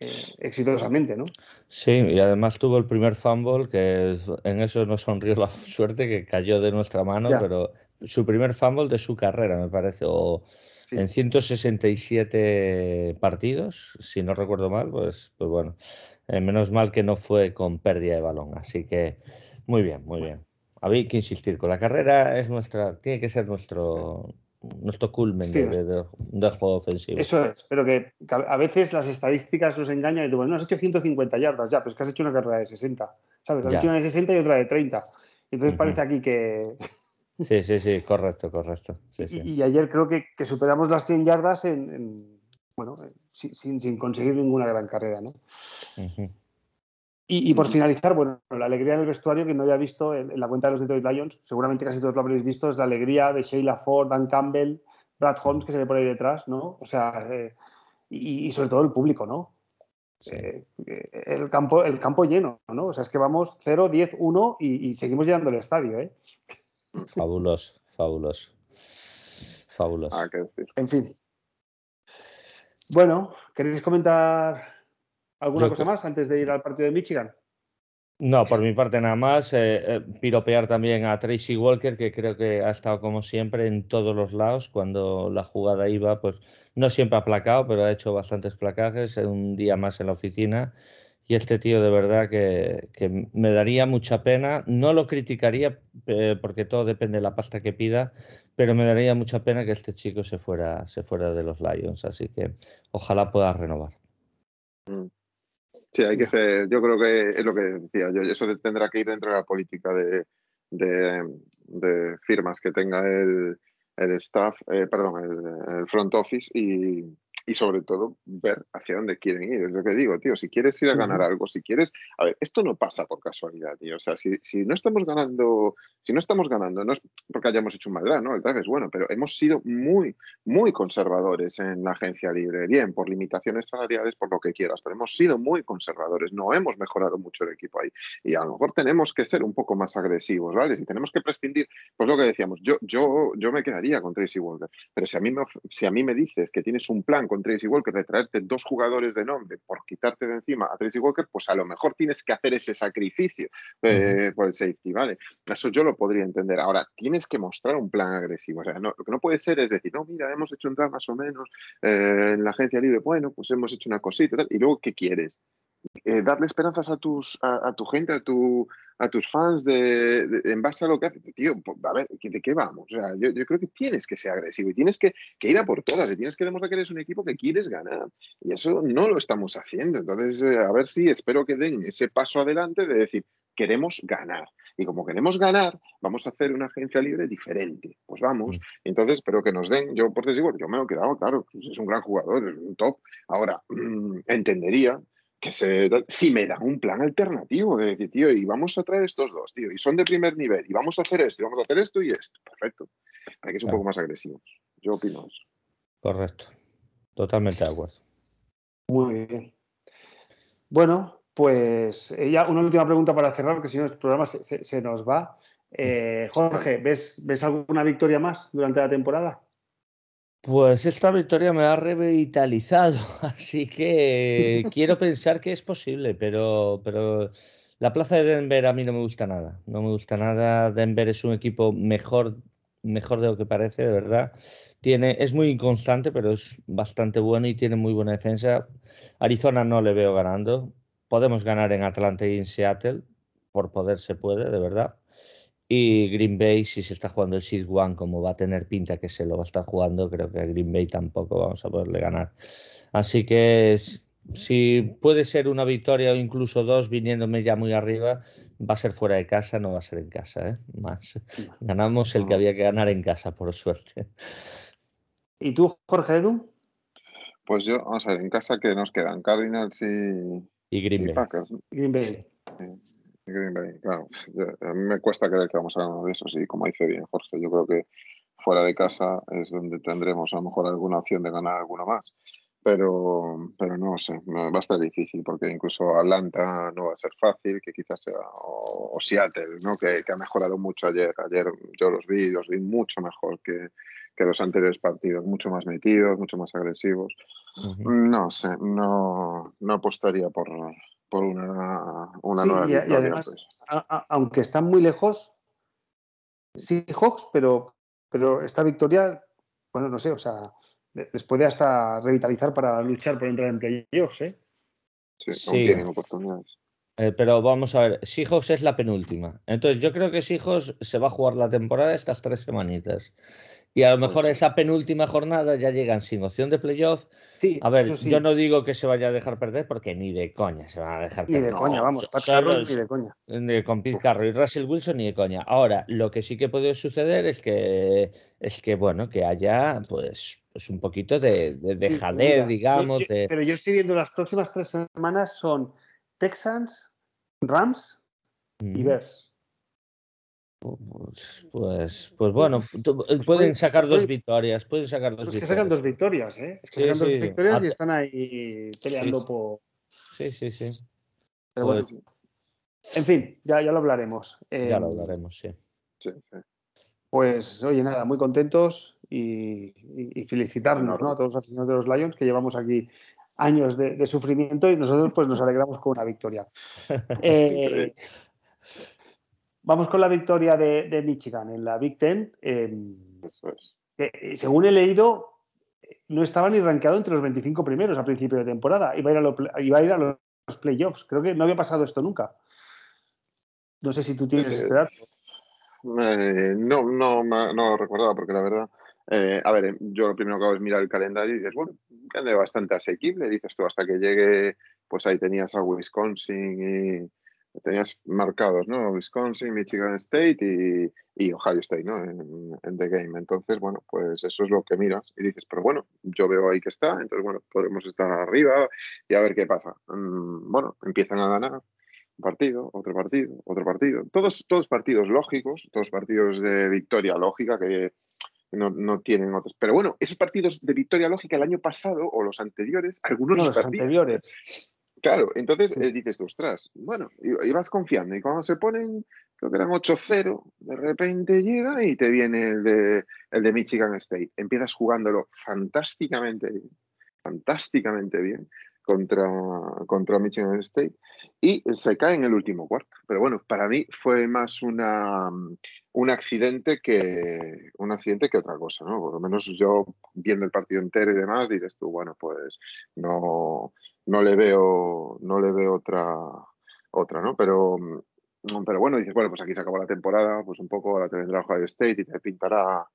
eh, exitosamente, ¿no? Sí, y además tuvo el primer fumble, que en eso nos sonrió la suerte, que cayó de nuestra mano, pero su primer fumble de su carrera, me parece, o en 167 partidos, si no recuerdo mal, pues, pues bueno, eh, menos mal que no fue con pérdida de balón. Así que muy bien, muy bien. Había que insistir, con la carrera es nuestra, tiene que ser nuestro, nuestro culmen de, juego ofensivo. Eso es, pero que, a veces las estadísticas nos engañan y tú, bueno, has hecho 150 yardas, ya, pues que has hecho una carrera de 60, ¿sabes? Has hecho una de 60 y otra de 30. Entonces parece aquí que, Sí, sí, sí, correcto, correcto. y, ayer creo que, superamos las 100 yardas en, bueno, sin, sin, conseguir ninguna gran carrera, ¿no? y, por finalizar, bueno, la alegría en el vestuario que no haya visto en, la cuenta de los Detroit Lions, seguramente casi todos lo habréis visto, es la alegría de Sheila Ford, Dan Campbell, Brad Holmes que se ve por ahí detrás, ¿no? O sea, eh, y, sobre todo el público, ¿no? Eh, el, campo, el campo lleno, ¿no? O sea, es que vamos 0, 10, 1 y, seguimos llenando el estadio, ¿eh? Fabuloso, fabuloso. Fabuloso. Ah, en fin. Bueno, ¿queréis comentar alguna cosa más antes de ir al partido de Michigan? No, por mi parte nada más. Eh, eh, piropear también a Tracy Walker, que creo que ha estado como siempre en todos los lados. Cuando la jugada iba, pues no siempre ha placado, pero ha hecho bastantes placajes. Un día más en la oficina y este tío de verdad que, me daría mucha pena. No lo criticaría eh, porque todo depende de la pasta que pida, pero me daría mucha pena que este chico se fuera, se fuera de los Lions. Así que ojalá pueda renovar. Mm. Sí, hay que ser, yo creo que es lo que decía yo, eso tendrá que ir dentro de la política de, firmas que tenga el, staff, eh, perdón, el, front office y, y sobre todo ver hacia dónde quieren ir. Es lo que digo, tío, si quieres ir a ganar algo, si quieres, a ver, esto no pasa por casualidad, tío. O sea, si, si no estamos ganando, si no estamos ganando, no es porque hayamos hecho un mal ¿no? El draft es bueno, pero hemos sido muy, muy conservadores en la agencia libre. Bien, por limitaciones salariales, por lo que quieras, pero hemos sido muy conservadores, no hemos mejorado mucho el equipo ahí. Y a lo mejor tenemos que ser un poco más agresivos, ¿vale? Si tenemos que prescindir, pues lo que decíamos, yo, yo, yo me quedaría con Tracy Walker, pero si a mí me, si a mí me dices que tienes un plan con Tracy Walker, de traerte dos jugadores de nombre por quitarte de encima a Tracy Walker, pues a lo mejor tienes que hacer ese sacrificio eh, por el safety, ¿vale? Eso yo lo podría entender. Ahora, tienes que mostrar un plan agresivo. O sea, lo que no puede ser es decir, no, mira, hemos hecho un plan más o menos eh, en la agencia libre, bueno, pues hemos hecho una cosita y tal, y luego, ¿qué quieres? Eh, darle esperanzas a, tus, a, tu gente, a, tu, a tus fans de, en base a lo que hace. Tío, pues, a ver, ¿de qué vamos? O sea, yo, creo que tienes que ser agresivo y tienes que, ir a por todas y tienes que demostrar que eres un equipo que quieres ganar. Y eso no lo estamos haciendo. Entonces, eh, a ver si espero que den ese paso adelante de decir, queremos ganar. Y como queremos ganar, vamos a hacer una agencia libre diferente. Pues vamos. Mm. Entonces, pero que nos den, yo por digo, yo me lo he quedado, claro, es un gran jugador, es un top. Ahora, mm, entendería que se, si me dan un plan alternativo de decir, tío, y vamos a traer estos dos, tío, y son de primer nivel, y vamos a hacer esto, y vamos a hacer esto y esto. Perfecto. Hay que ser un poco más agresivos. Yo opino eso. Correcto. Totalmente de acuerdo. Muy bien. Bueno, pues eh, ya una última pregunta para cerrar, porque si no el programa se, nos va. Eh, Jorge, ¿ves, ¿ves alguna victoria más durante la temporada? Pues esta victoria me ha revitalizado, así que quiero pensar que es posible, pero, pero la plaza de Denver a mí no me gusta nada. No me gusta nada. Denver es un equipo mejor, mejor de lo que parece, de verdad. Tiene, es muy inconstante, pero es bastante bueno y tiene muy buena defensa. Arizona no le veo ganando. Podemos ganar en Atlanta y en Seattle. Por poder se puede, de verdad. Y Green Bay, si se está jugando el Seed One, como va a tener pinta que se lo va a estar jugando, creo que a Green Bay tampoco vamos a poderle ganar. Así que si puede ser una victoria o incluso dos viniéndome ya muy arriba, va a ser fuera de casa, no va a ser en casa. ¿eh? Más. Ganamos el que había que ganar en casa, por suerte. ¿Y tú, Jorge Edu? Pues yo, vamos a ver, en casa que nos quedan Cardinals y, y Green Bay. Green Bay. Green Bay, claro. a mí me cuesta creer que vamos a ganar uno de esos y como dice bien Jorge, yo creo que fuera de casa es donde tendremos a lo mejor alguna opción de ganar alguno más. Pero, pero no sé, va a estar difícil porque incluso Atlanta no va a ser fácil, que quizás sea, o, Seattle, ¿no? Que, que, ha mejorado mucho ayer. Ayer yo los vi, los vi mucho mejor que, que los anteriores partidos, mucho más metidos, mucho más agresivos. No sé, no, no apostaría por, por una, una nueva y, además, pues. aunque están muy lejos, sí Hawks, pero, pero esta victoria, bueno, no sé, o sea, les puede hasta revitalizar para luchar por entrar en playoffs, ¿eh? Sí, sí. tienen oportunidades. Eh, pero vamos a ver, Seahawks es la penúltima. Entonces yo creo que Seahawks se va a jugar la temporada estas tres semanitas. Y a lo mejor esa penúltima jornada ya llegan sin opción de playoff. Sí, a ver, yo no digo que se vaya a dejar perder porque ni de coña se van a dejar perder. Ni de coña, vamos, Pat Carroll ni de coña. con Pete Carroll y Russell Wilson ni de coña. Ahora, lo que sí que puede suceder es que, es que bueno, que haya pues, pues un poquito de, de, digamos. Pero yo estoy viendo las próximas tres semanas son Texans, Rams y Bears. Pues, pues, pues, bueno, eh, pueden sacar dos victorias, pueden sacar dos victorias. que sacan dos victorias, ¿eh? Es que sacan dos victorias y están ahí peleando por. Sí, sí, sí. Pero bueno. Pues en fin, ya, ya lo hablaremos. ya lo em, hablaremos, sí. sí, Pues, oye, nada, muy contentos y, felicitarnos ¿no? a todos los aficionados de los Lions que llevamos aquí años de, sufrimiento y nosotros pues nos alegramos con una victoria. Eh, Vamos con la victoria de, Michigan en la Big Ten. Em, eh, según he leído, no estaba ni rankeado entre los 25 primeros a principio de temporada. Iba a ir a, ir a los playoffs. Creo que no había pasado esto nunca. No sé si tú tienes este dato. Eh, no, no, no lo recordaba porque la verdad. Eh, a ver, yo lo primero que hago es mirar el calendario y dices, bueno, un bastante asequible. Dices tú, hasta que llegue, pues ahí tenías a Wisconsin y, tenías marcados, ¿no? Wisconsin, Michigan State y, Ohio State, ¿no? En, The Game. Entonces, bueno, pues eso es lo que miras y dices, pero bueno, yo veo ahí que está, entonces, bueno, podemos estar arriba y a ver qué pasa. Mm, bueno, empiezan a ganar un partido, otro partido, otro partido. Todos, todos partidos lógicos, todos partidos de victoria lógica que no, tienen otros. Pero bueno, esos partidos de victoria lógica el año pasado o los anteriores, algunos los anteriores Claro, entonces eh, dices, ostras, bueno, y, vas confiando. Y cuando se ponen, creo que eran 8-0, de repente llega y te viene el de, el de Michigan State. Empiezas jugándolo fantásticamente bien, fantásticamente bien contra, contra Michigan State y se cae en el último cuarto. Pero bueno, para mí fue más una, un, accidente que, un accidente que otra cosa, ¿no? Por lo menos yo viendo el partido entero y demás, dices tú, bueno, pues no, no le veo, no le veo otra, otra, ¿no? Pero, pero bueno, dices, bueno, pues aquí se acabó la temporada, pues un poco la te vendrá Ohio State y te pintará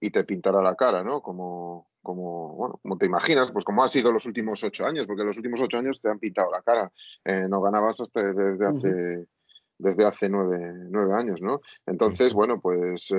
y te pintará la cara, ¿no? Como, como, bueno, como te imaginas, pues como ha sido los últimos ocho años, porque los últimos ocho años te han pintado la cara. Eh, no ganabas hasta desde hace, desde hace nueve, nueve años, ¿no? Entonces, bueno, pues eh,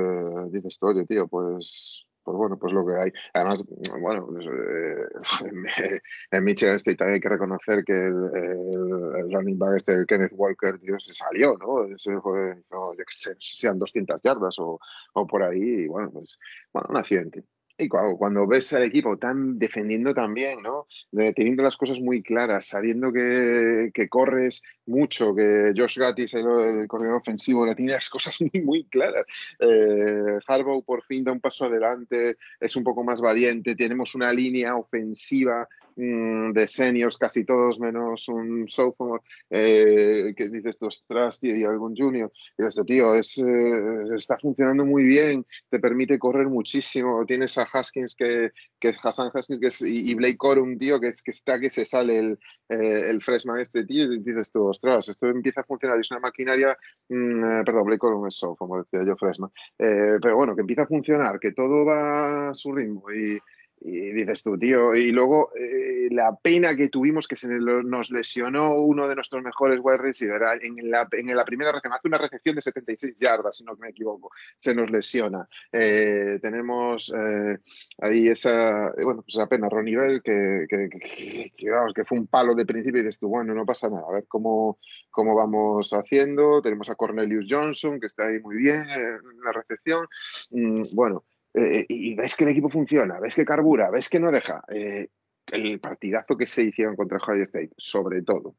dices tú, oye, tío, pues pues bueno, pues lo que hay. Además, bueno, pues, eh, en, Michigan State también hay que reconocer que el, running back este, el Kenneth Walker, tío, se salió, ¿no? Ese fue, yo que sé, sean 200 yardas o, o por ahí, y bueno, pues, bueno, un accidente. Y cuando, ves al equipo tan defendiendo también, ¿no? teniendo las cosas muy claras, sabiendo que, corres mucho, que Josh Gattis, el, el corredor ofensivo, tiene las cosas muy, muy claras. Eh, Harbaugh por fin da un paso adelante, es un poco más valiente, tenemos una línea ofensiva Mm, de seniors, casi todos menos un sophomore, eh, que dices tú, ostras, tío, y algún junior. Y dices, tío, es, eh, está funcionando muy bien, te permite correr muchísimo. Tienes a Haskins, que, que Hassan Haskins que es, y, Blake Corum, tío, que, es, que está que se sale el, eh, el freshman este, tío, y dices tú, ostras, esto empieza a funcionar. Es una maquinaria, mm, perdón, Blake Corum es sophomore, decía yo, freshman. pero bueno, que empieza a funcionar, que todo va a su ritmo y y dices tú, tío, y luego eh, la pena que tuvimos que se nos lesionó uno de nuestros mejores wide receivers en la, en la primera recepción, hace una recepción de 76 yardas, si no me equivoco, se nos lesiona. Eh, tenemos eh, ahí esa, bueno, pues esa pena, Ronnie Bell, que, que, que, vamos, que fue un palo de principio y dices tú, bueno, no pasa nada, a ver cómo, cómo vamos haciendo. Tenemos a Cornelius Johnson, que está ahí muy bien en la recepción. Mm, bueno, eh, y ves que el equipo funciona, ves que carbura, ves que no deja. Eh, el partidazo que se hicieron contra Ohio State, sobre todo.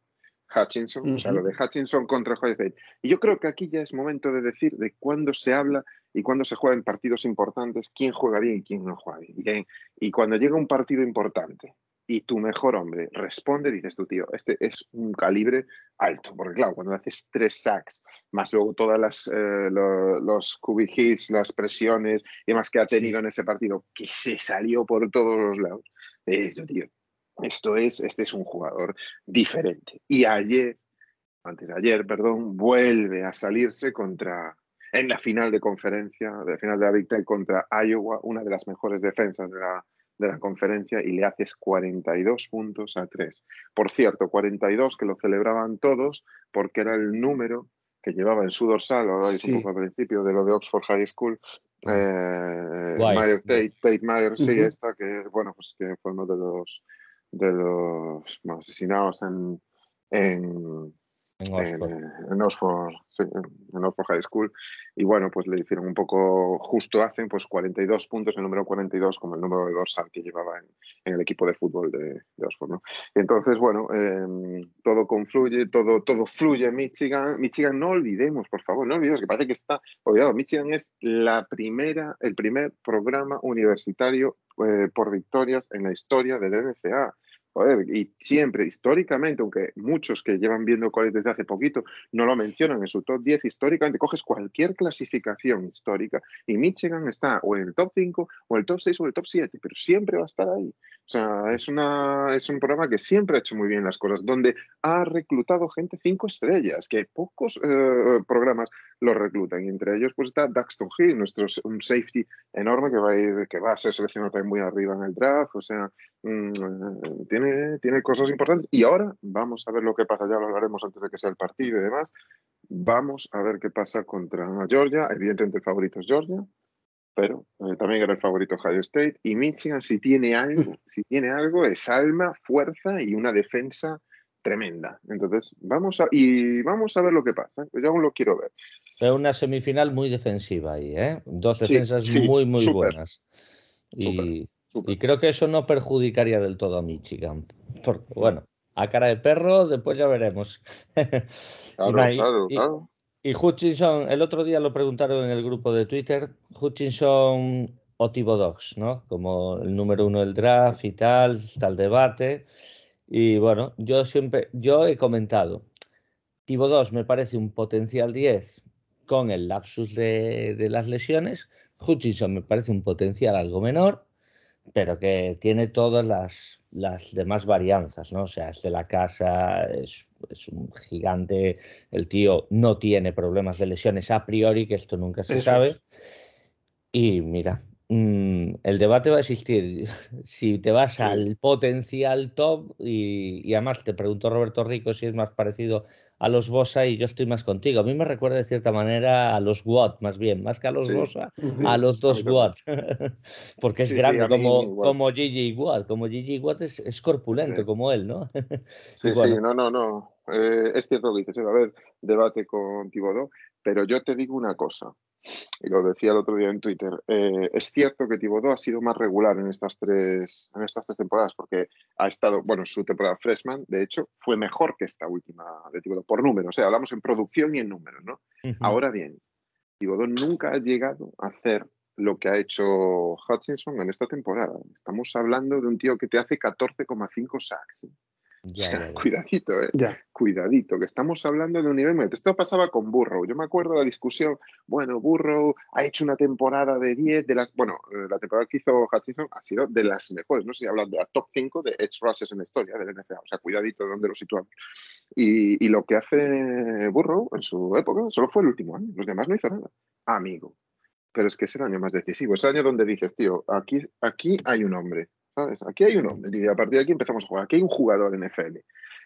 Hutchinson, o sea, lo de Hutchinson contra Ohio State. Y yo creo que aquí ya es momento de decir de cuándo se habla y cuándo se juega en partidos importantes, quién juega bien y quién no juega bien. Y cuando llega un partido importante y tu mejor hombre responde, dices tú, tío, este es un calibre alto. Porque claro, cuando haces tres sacks, más luego todas las eh, los cubic hits, las presiones y demás que ha tenido en ese partido, que se salió por todos los lados, esto, tío, esto es, este es un jugador diferente. Y ayer, antes de ayer, perdón, vuelve a salirse contra, en la final de conferencia, de final de la Big contra Iowa, una de las mejores defensas de la, de la conferencia y le haces 42 puntos a 3. Por cierto, 42 que lo celebraban todos porque era el número que llevaba en su dorsal, ahora un poco al principio, de lo de Oxford High School, eh, Tate, Tate sí, esta que, bueno, pues que fue uno de los, de los asesinados en, en en Oxford. En, Oxford, en Oxford High School. Y bueno, pues le hicieron un poco, justo hacen pues 42 puntos, el número 42 como el número de dorsal que llevaba en, el equipo de fútbol de, Oxford. ¿no? entonces, bueno, em, todo confluye, todo, todo fluye en Michigan. Michigan, no olvidemos, por favor, no olvidemos que parece que está olvidado. Michigan es la primera, el primer programa universitario eh, por victorias en la historia del NCAA y siempre, históricamente, aunque muchos que llevan viendo college desde hace poquito no lo mencionan en su top 10, históricamente coges cualquier clasificación histórica y Michigan está o en el top 5 o en el top 6 o en el top 7, pero siempre va a estar ahí. O sea, es, una, es un programa que siempre ha hecho muy bien las cosas, donde ha reclutado gente cinco estrellas, que pocos eh, programas lo reclutan. Y entre ellos pues está Daxton Hill, nuestro safety enorme que va a ir, que va a ser seleccionado también muy arriba en el draft. O sea, mm, tiene tiene, cosas importantes. Y ahora vamos a ver lo que pasa, ya lo hablaremos antes de que sea el partido y demás. Vamos a ver qué pasa contra Georgia. Evidentemente el favorito es Georgia, pero eh, también era el favorito Ohio State. Y Michigan, si tiene algo, si tiene algo, es alma, fuerza y una defensa tremenda. Entonces, vamos a, y vamos a ver lo que pasa. Yo aún lo quiero ver. Es una semifinal muy defensiva ahí, ¿eh? Dos defensas muy, muy buenas. Y, y creo que eso no perjudicaría del todo a Michigan. Porque, bueno, a cara de perro, después ya veremos. Claro, claro, claro. Y Hutchinson, el otro día lo preguntaron en el grupo de Twitter, Hutchinson o Tibodox, ¿no? Como el número uno del draft y tal, está el debate. Y bueno, yo siempre, yo he comentado, Tibodox me parece un potencial 10 con el lapsus de, de las lesiones, Hutchinson me parece un potencial algo menor, pero que tiene todas las, las demás varianzas, ¿no? O sea, es de la casa, es, un gigante, el tío no tiene problemas de lesiones a priori, que esto nunca se sabe. Y mira, mm, el debate va a existir. Si te vas al potencial top y, y, además te preguntó Roberto Rico si es más parecido a los Bosa y yo estoy más contigo. A mí me recuerda de cierta manera a los Watt, más bien, más que a los Bosa, a los dos Watt, porque es grande como, como Gigi Watt, como Gigi Watt es, corpulento como él, ¿no? sí, sí, no, no, no. Eh, es cierto que dices, a haber debate con Tibodó, pero yo te digo una cosa y lo decía el otro día en Twitter, eh, es cierto que Thibodeau ha sido más regular en estas, tres, en estas tres temporadas porque ha estado, bueno, su temporada freshman, de hecho, fue mejor que esta última de Thibodeau, por números, o sea, hablamos en producción y en números, ¿no? Ahora bien, Thibodeau nunca ha llegado a hacer lo que ha hecho Hutchinson en esta temporada. Estamos hablando de un tío que te hace 14,5 sacks. ¿eh? Cuidadito, eh. Cuidadito, que estamos hablando de un nivel. Esto pasaba con Burrow. Yo me acuerdo de la discusión. Bueno, Burrow ha hecho una temporada de 10 de las. Bueno, eh, la temporada que hizo Hutchinson ha sido de las mejores. No sé si hablan de la top 5 de edge rushes en la historia del NFL. O sea, cuidadito de dónde lo situamos. Y, y, lo que hace Burrow en su época solo fue el último año. Los demás no hizo nada. Amigo. Pero es que es el año más decisivo. Es el año donde dices, tío, aquí, aquí hay un hombre Aquí hay uno, y a partir de aquí empezamos a jugar. Aquí hay un jugador en NFL.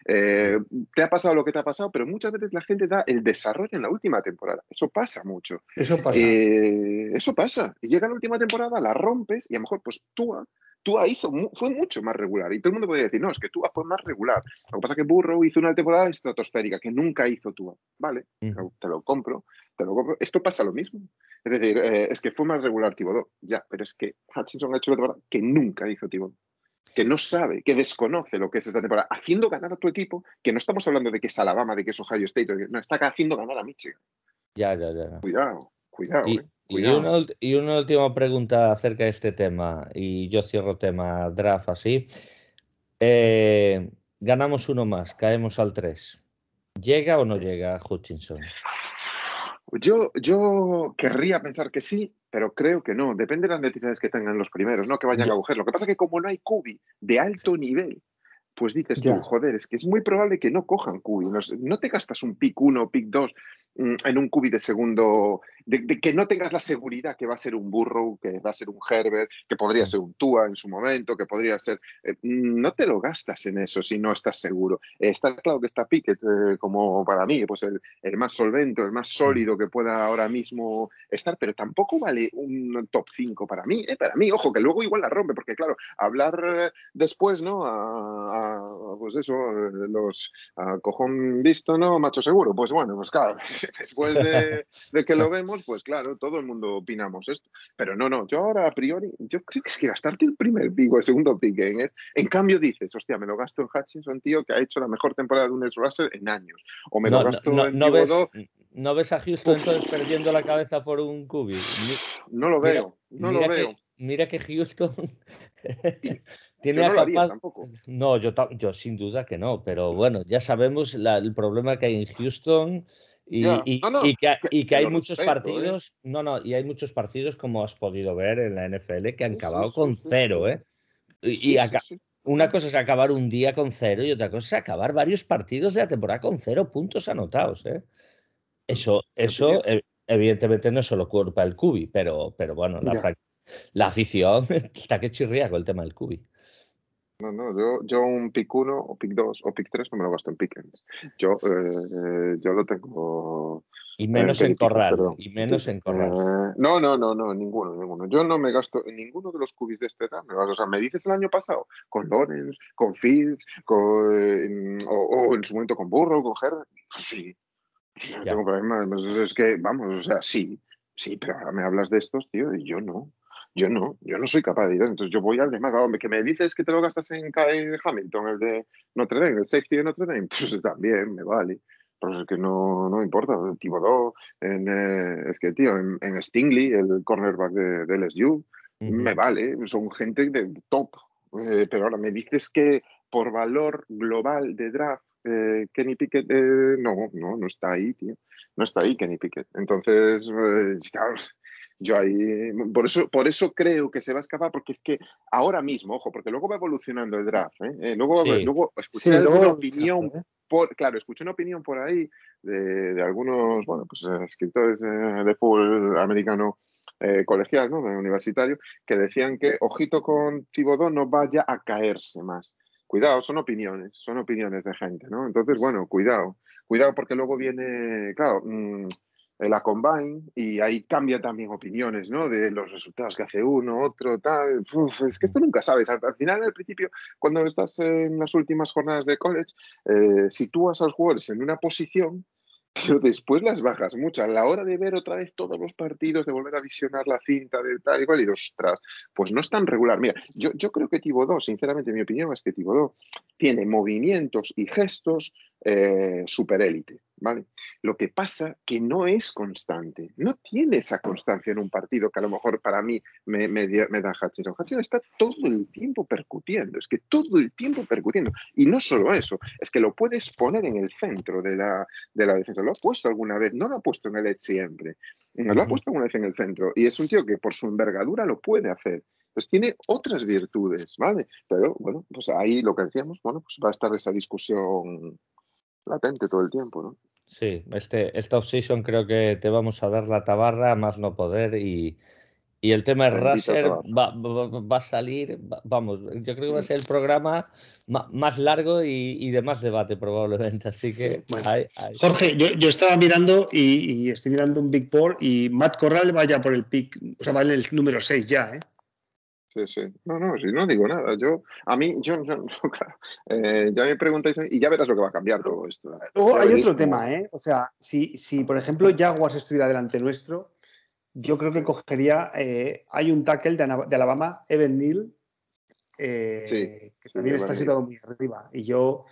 Eh, te ha pasado lo que te ha pasado, pero muchas veces la gente da el desarrollo en la última temporada. Eso pasa mucho. Eso pasa. Eh, eso pasa. Y llega la última temporada, la rompes y a lo mejor pues tú Tua hizo, fue mucho más regular. Y todo el mundo puede decir, no, es que Tua fue más regular. Lo que pasa es que Burrow hizo una temporada estratosférica que nunca hizo Tua. Vale, te lo compro, te lo compro. Esto pasa lo mismo. Es decir, eh, es que fue más regular Thibodeau. Ya, pero es que Hutchinson ha hecho una temporada que nunca hizo Thibodeau. Que no sabe, que desconoce lo que es esta temporada, haciendo ganar a tu equipo, que no estamos hablando de que es Alabama, de que es Ohio State, no, está haciendo ganar a Michigan. Ya, ya, ya. Cuidado, cuidado. eh. Y una, última pregunta acerca de este tema, y yo cierro tema draft así. Eh, ganamos uno más, caemos al 3. ¿Llega o no llega Hutchinson? Yo, yo querría pensar que sí, pero creo que no. Depende de las necesidades que tengan los primeros, no que vayan a coger. Lo que pasa es que como no hay cubi de alto nivel, pues dices tú, joder, es que es muy probable que no cojan cubi. No, te gastas un pick 1 o pick 2 mm, en un cubi de segundo, de, que no tengas la seguridad que va a ser un Burrow, que va a ser un Herbert, que podría ser un Tua en su momento, que podría ser... Eh, mm, no te lo gastas en eso si no estás seguro. está claro que está Pickett, eh, como para mí, pues el, el, más solvente, el más sólido que pueda ahora mismo estar, pero tampoco vale un top 5 para mí. Eh, para mí, ojo, que luego igual la rompe, porque claro, hablar después, ¿no? Pues eso, los a cojón visto, ¿no? Macho seguro. Pues bueno, pues claro, después de, de que lo vemos, pues claro, todo el mundo opinamos esto. Pero no, no, yo ahora a priori, yo creo que es que gastarte el primer pick o el segundo pick en, en cambio dices, hostia, me lo gasto en Hutchinson, tío, que ha hecho la mejor temporada de un Russell en años. O me lo gasto en no ves, ¿No ves a Houston entonces perdiendo la cabeza por un cubi? No lo veo, no lo veo. Mira que Houston tiene no tampoco. No, yo, yo sin duda que no, pero bueno, ya sabemos el problema que hay en Houston y, que, hay muchos ¿eh? partidos, no, no, y hay muchos partidos, como has podido ver en la NFL, que han acabado con cero, ¿eh? Y, una cosa es acabar un día con cero y otra cosa es acabar varios partidos de la temporada con cero puntos anotados, ¿eh? Eso, eso e, evidentemente no es solo culpa del Cubi, pero, pero bueno, la, la afición está que chirría con el tema del Cubi. No, no, yo, yo un pick 1 o pick 2 o pick 3 no me lo gasto en pickens. Yo, eh, yo lo tengo. Y menos en, corral. y menos en corral. Eh, no, no, no, no, ninguno, ninguno. Yo no me gasto en ninguno de los cubis de este edad. O sea, me dices el año pasado con Lorenz, con Fields, con, o, en su momento con Burro, con Herbert. Sí. No tengo problemas. Es que, vamos, o sea, sí, sí, pero ahora me hablas de estos, tío, y yo no. Yo no, yo no soy capaz de ir. Entonces yo voy al demás. que me dices que te lo gastas en Hamilton, el de Notre Dame, el safety de Notre Dame, pues también me vale. Pero es que no, no importa. Thibodeau, en, eh, es que, tío, en, Stingley, el cornerback de, LSU, me vale. Son gente de top. Eh, pero ahora me dices que por valor global de draft eh, Kenny Pickett, no, no, no está ahí, tío. No está ahí Kenny Pickett. Entonces, claro, yo ahí, por eso, por eso creo que se va a escapar, porque es que ahora mismo, ojo, porque luego va evolucionando el draft, ¿eh? eh luego, luego escuché una opinión, ¿eh? por, claro, escuché una opinión por ahí de, de algunos, bueno, pues escritores de, fútbol americano eh, colegial, ¿no? universitario, que decían que ojito con Tibodó no vaya a caerse más. Cuidado, son opiniones, son opiniones de gente, ¿no? Entonces, bueno, cuidado, cuidado porque luego viene, claro, mm, la combine y ahí cambia también opiniones, ¿no? De los resultados que hace uno, otro, tal. es que esto nunca sabes. Al, final, al principio, cuando estás en las últimas jornadas de college, eh, sitúas a los jugadores en una posición pero después las bajas mucho. A la hora de ver otra vez todos los partidos, de volver a visionar la cinta de tal y cual, y ostras, pues no es tan regular. Mira, yo, yo creo que Tibodó, sinceramente, mi opinión es que Tibodó tiene movimientos y gestos eh, superélite. ¿Vale? Lo que pasa que no es constante, no tiene esa constancia en un partido que a lo mejor para mí me, me, me da Hutchinson. Hutchinson está todo el tiempo percutiendo, es que todo el tiempo percutiendo. Y no solo eso, es que lo puedes poner en el centro de la, de la defensa. Lo ha puesto alguna vez, no lo ha puesto en el edge siempre, lo ha puesto alguna vez en el centro. Y es un tío que por su envergadura lo puede hacer pues tiene otras virtudes, ¿vale? Pero bueno, pues ahí lo que decíamos, bueno, pues va a estar esa discusión latente todo el tiempo, ¿no? Sí, este, esta off-season creo que te vamos a dar la tabarra más no poder y, y el tema de Raser va, va, a salir, vamos, yo creo que va a ser el programa más largo y, de más debate probablemente, así que... Jorge, yo, yo, estaba mirando y, y, estoy mirando un Big Four y Matt Corral va ya por el pick, o sea, va en el número 6 ya, ¿eh? Sí, sí. No, no, si no digo nada. Yo, a mí, yo, yo claro, eh, ya me preguntáis y ya verás lo que va a cambiar todo esto. Luego hay otro tema, ¿eh? O sea, si, si por ejemplo Jaguars estuviera delante nuestro, yo creo que cogería. Eh, hay un tackle de, Alabama, Evan Neal, eh, que también está situado muy arriba. Y yo,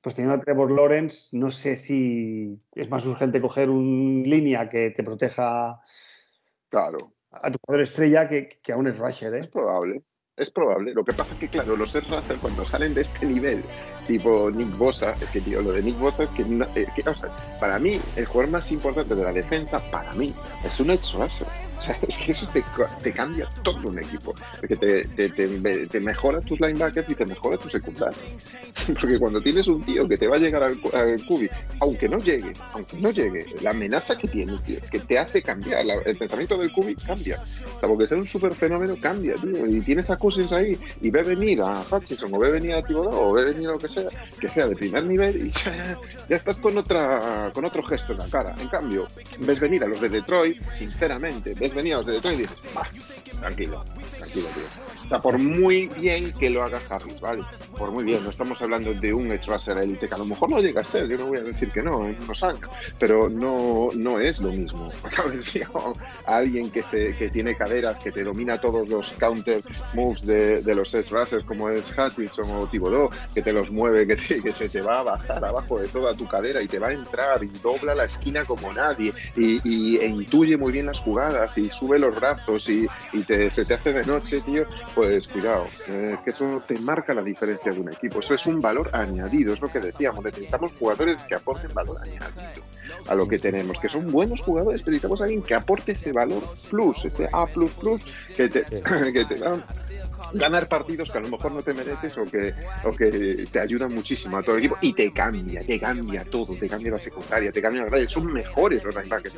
pues teniendo a Trevor Lawrence, no sé si es más urgente coger un línea que te proteja. Claro a tu jugador estrella que, que a un rusher, ¿eh? Es probable. Es probable. Lo que pasa es que, claro, los Ed Russell cuando salen de este nivel, tipo Nick Bosa, es que, tío, lo de Nick Bosa es que, para mí, el jugador más importante de la defensa, para mí, es un Edge Russell. Sea, es que eso te, cambia todo un equipo. Porque te, te, te, mejora tus linebackers y te mejora tu secundaria. Porque cuando tienes un tío que te va a llegar al, al cubi, aunque no llegue, aunque no llegue, la amenaza que tienes, tío, es que te hace cambiar. el pensamiento del cubi cambia. O sea, porque ser un super fenómeno cambia, tío. Y tienes a Cousins ahí y ve venir a Hutchinson o ve venir a Thibodeau o ve venir a lo que sea, que sea de primer nivel y ya, ya estás con, otra, con otro gesto en la cara. En cambio, ves venir a los de Detroit, sinceramente, ves veníamos de Detroit y dices, tranquilo, tranquilo, tío. Por muy bien que lo haga Harris, ¿vale? Por muy bien, no estamos hablando de un edge rusher élite, que a lo mejor no llega a ser, yo no voy a decir que no, en unos años, pero no, no es lo mismo. a alguien que, se, que tiene caderas, que te domina todos los counter moves de, de los edge rushers, como es Hutchinson o Thibodeau, que te los mueve, que, que se te va a bajar abajo de toda tu cadera y te va a entrar y dobla la esquina como nadie y, y e intuye muy bien las jugadas y sube los brazos y, y te, se te hace de noche, tío pues cuidado, es que eso te marca la diferencia de un equipo. Eso es un valor añadido, es lo que decíamos. Necesitamos jugadores que aporten valor añadido a lo que tenemos, que son buenos jugadores, pero necesitamos a alguien que aporte ese valor plus, ese A que te, que te da ganar partidos que a lo mejor no te mereces o que, o que te ayudan muchísimo a todo el equipo y te cambia, te cambia todo, te cambia la secundaria, te cambia la radio, son mejores los linebackers.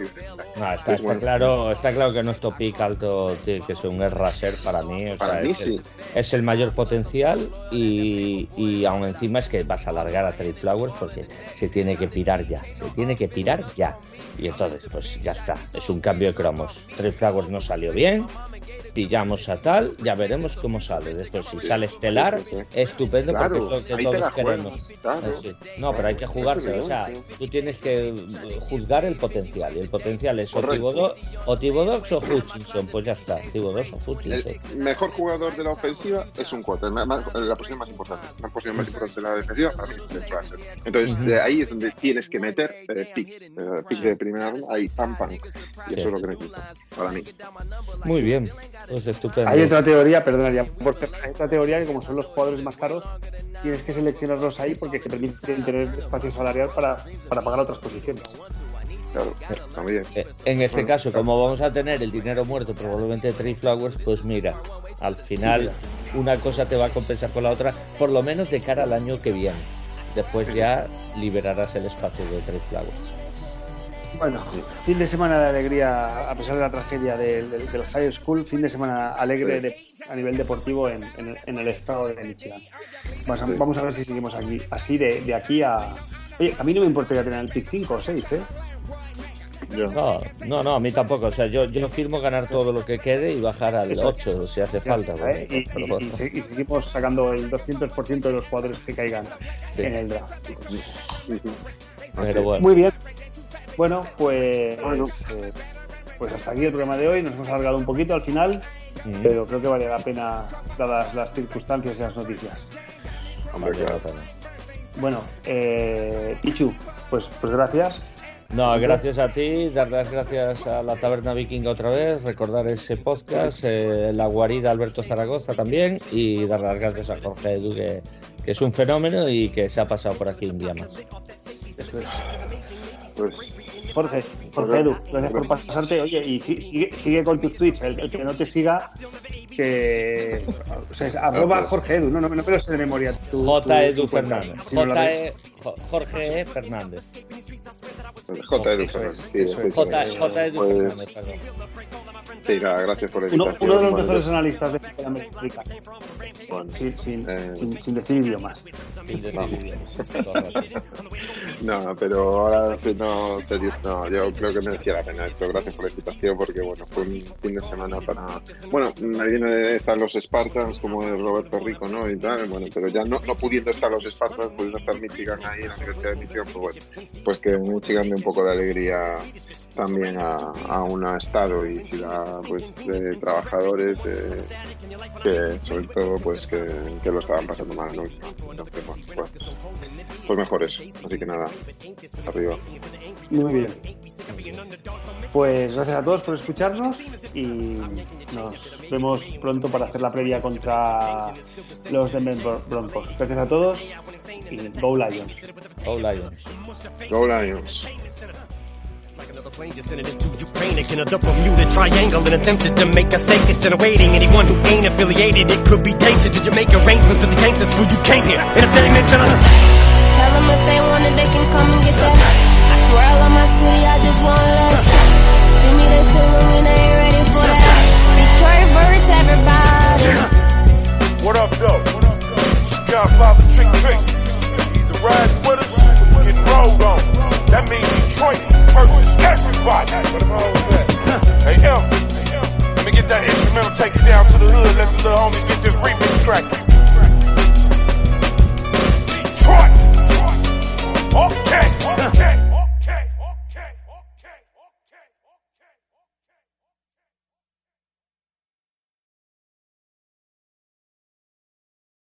No, está, está claro, está claro que nuestro pick alto tiene que ser un raser para mí. para mí es, sí. es el mayor potencial y, y aún encima es que vas a alargar a Trade Flowers porque se tiene que pirar ya, se tiene que pirar ya. Y entonces, pues ya está, es un cambio de cromos. Trade Flowers no salió bien, pillamos a tal, ya veremos cómo sale. Después, si sale estelar, estupendo porque es lo que todos queremos. No, pero hay que jugarse. O sea, tú tienes que juzgar el potencial. Y el potencial es o Tibodox o Hutchinson. Pues ya está, Tibodox o Hutchinson. El mejor jugador de la ofensiva es un quarter. La posición más importante. La posición más importante de la defensiva para mí es Russell. Entonces, de ahí es donde tienes que meter eh, picks. Eh, picks de primera ronda, ahí, pam, pam. Y eso es lo que necesito, para mí. Muy bien. Pues estupendo. Hay otra teoría, perdonaría, porque hay otra teoría que como son los jugadores más caros, tienes que seleccionarlos ahí porque te permiten tener espacio salarial para, para pagar otras posiciones. Claro, también. Eh, en este caso, como vamos a tener el dinero muerto probablemente de Tree Flowers, pues mira, al final una cosa te va a compensar con la otra, por lo menos de cara al año que viene. Después ya liberarás el espacio de Tree Flowers. Bueno, fin de semana de alegría, a pesar de la tragedia del, High School, fin de semana alegre a nivel deportivo en, el estado de Michigan. Vamos a, ver si seguimos aquí, así de, aquí a. Oye, a mí no me importaría tener el pick 5 o 6, ¿eh? No, no, no, a mí tampoco. O sea, yo, yo firmo ganar todo lo que quede y bajar al 8 si hace falta. ¿eh? y, seguimos sacando el 200% de los jugadores que caigan en el draft. Muy bien. Bueno, pues, pues hasta aquí el programa de hoy. Nos hemos alargado un poquito al final, pero creo que vale la pena dadas las circunstancias y las noticias. Bueno, eh, Pichu, pues, pues gracias. No, gracias a ti, dar las gracias a la Taberna Vikinga otra vez, recordar ese podcast, eh, la guarida Alberto Zaragoza también y dar las gracias a Jorge Edu, que, es un fenómeno y que se ha pasado por aquí un día más. Pues Jorge, Jorge Edu, gracias por pasarte. Oye, y sigue, con tus tweets. El, que no te siga, que. O sea, arroba Jorge Edu, no, no, no me lo sé de memoria. J. Edu Fernández. J. E, Jorge E. Fernández. J. Edu Fernández. Sí, J. Edu Fernández, perdón. Sí, nada, gracias por el uno, uno de los mejores analistas de América. Bueno, sin, sin, eh, sin, sin, decir idiomas. Sin decir idiomas. no, pero ahora sí, no, serio, no, yo creo que merecía la pena esto. Gracias por la invitación, porque bueno, fue un fin de semana para. Bueno, me viene de estar los Spartans, como de Roberto Rico, ¿no? Y tal, bueno, pero ya no, no pudiendo estar los Spartans, pudiendo estar Michigan ahí en la Universidad de Michigan, pues bueno, pues que Michigan dé un poco de alegría también a, a un estado y ciudad pues de trabajadores que sobre todo pues que, que, lo estaban pasando mal, ¿no? Entonces, bueno, pues, pues mejor eso. Así que nada, arriba. Muy bien. Pues gracias a todos por escucharnos y nos vemos pronto para hacer la previa contra los Denver Broncos. Gracias a todos y Go Lions. Go Lions. Go Lions. Like another plane just sending into Ukraine again, a Bermuda Triangle and attempted to make a stake instead of waiting. Anyone who ain't affiliated, it could be dangerous. Did you make arrangements with the gangsters before you came here? And if they mention us, tell them if they want it, they can come and get that. Swear I love my city, I just want love. See me, ain't ready for that. Detroit verse, everybody. What up, though? Skyfire Trick Trick. Either ride with us or get rolled on. That means Detroit versus everybody. Hey, M. Let me get that instrumental, take it down to the hood, let the little homies get this remix cracking. Detroit!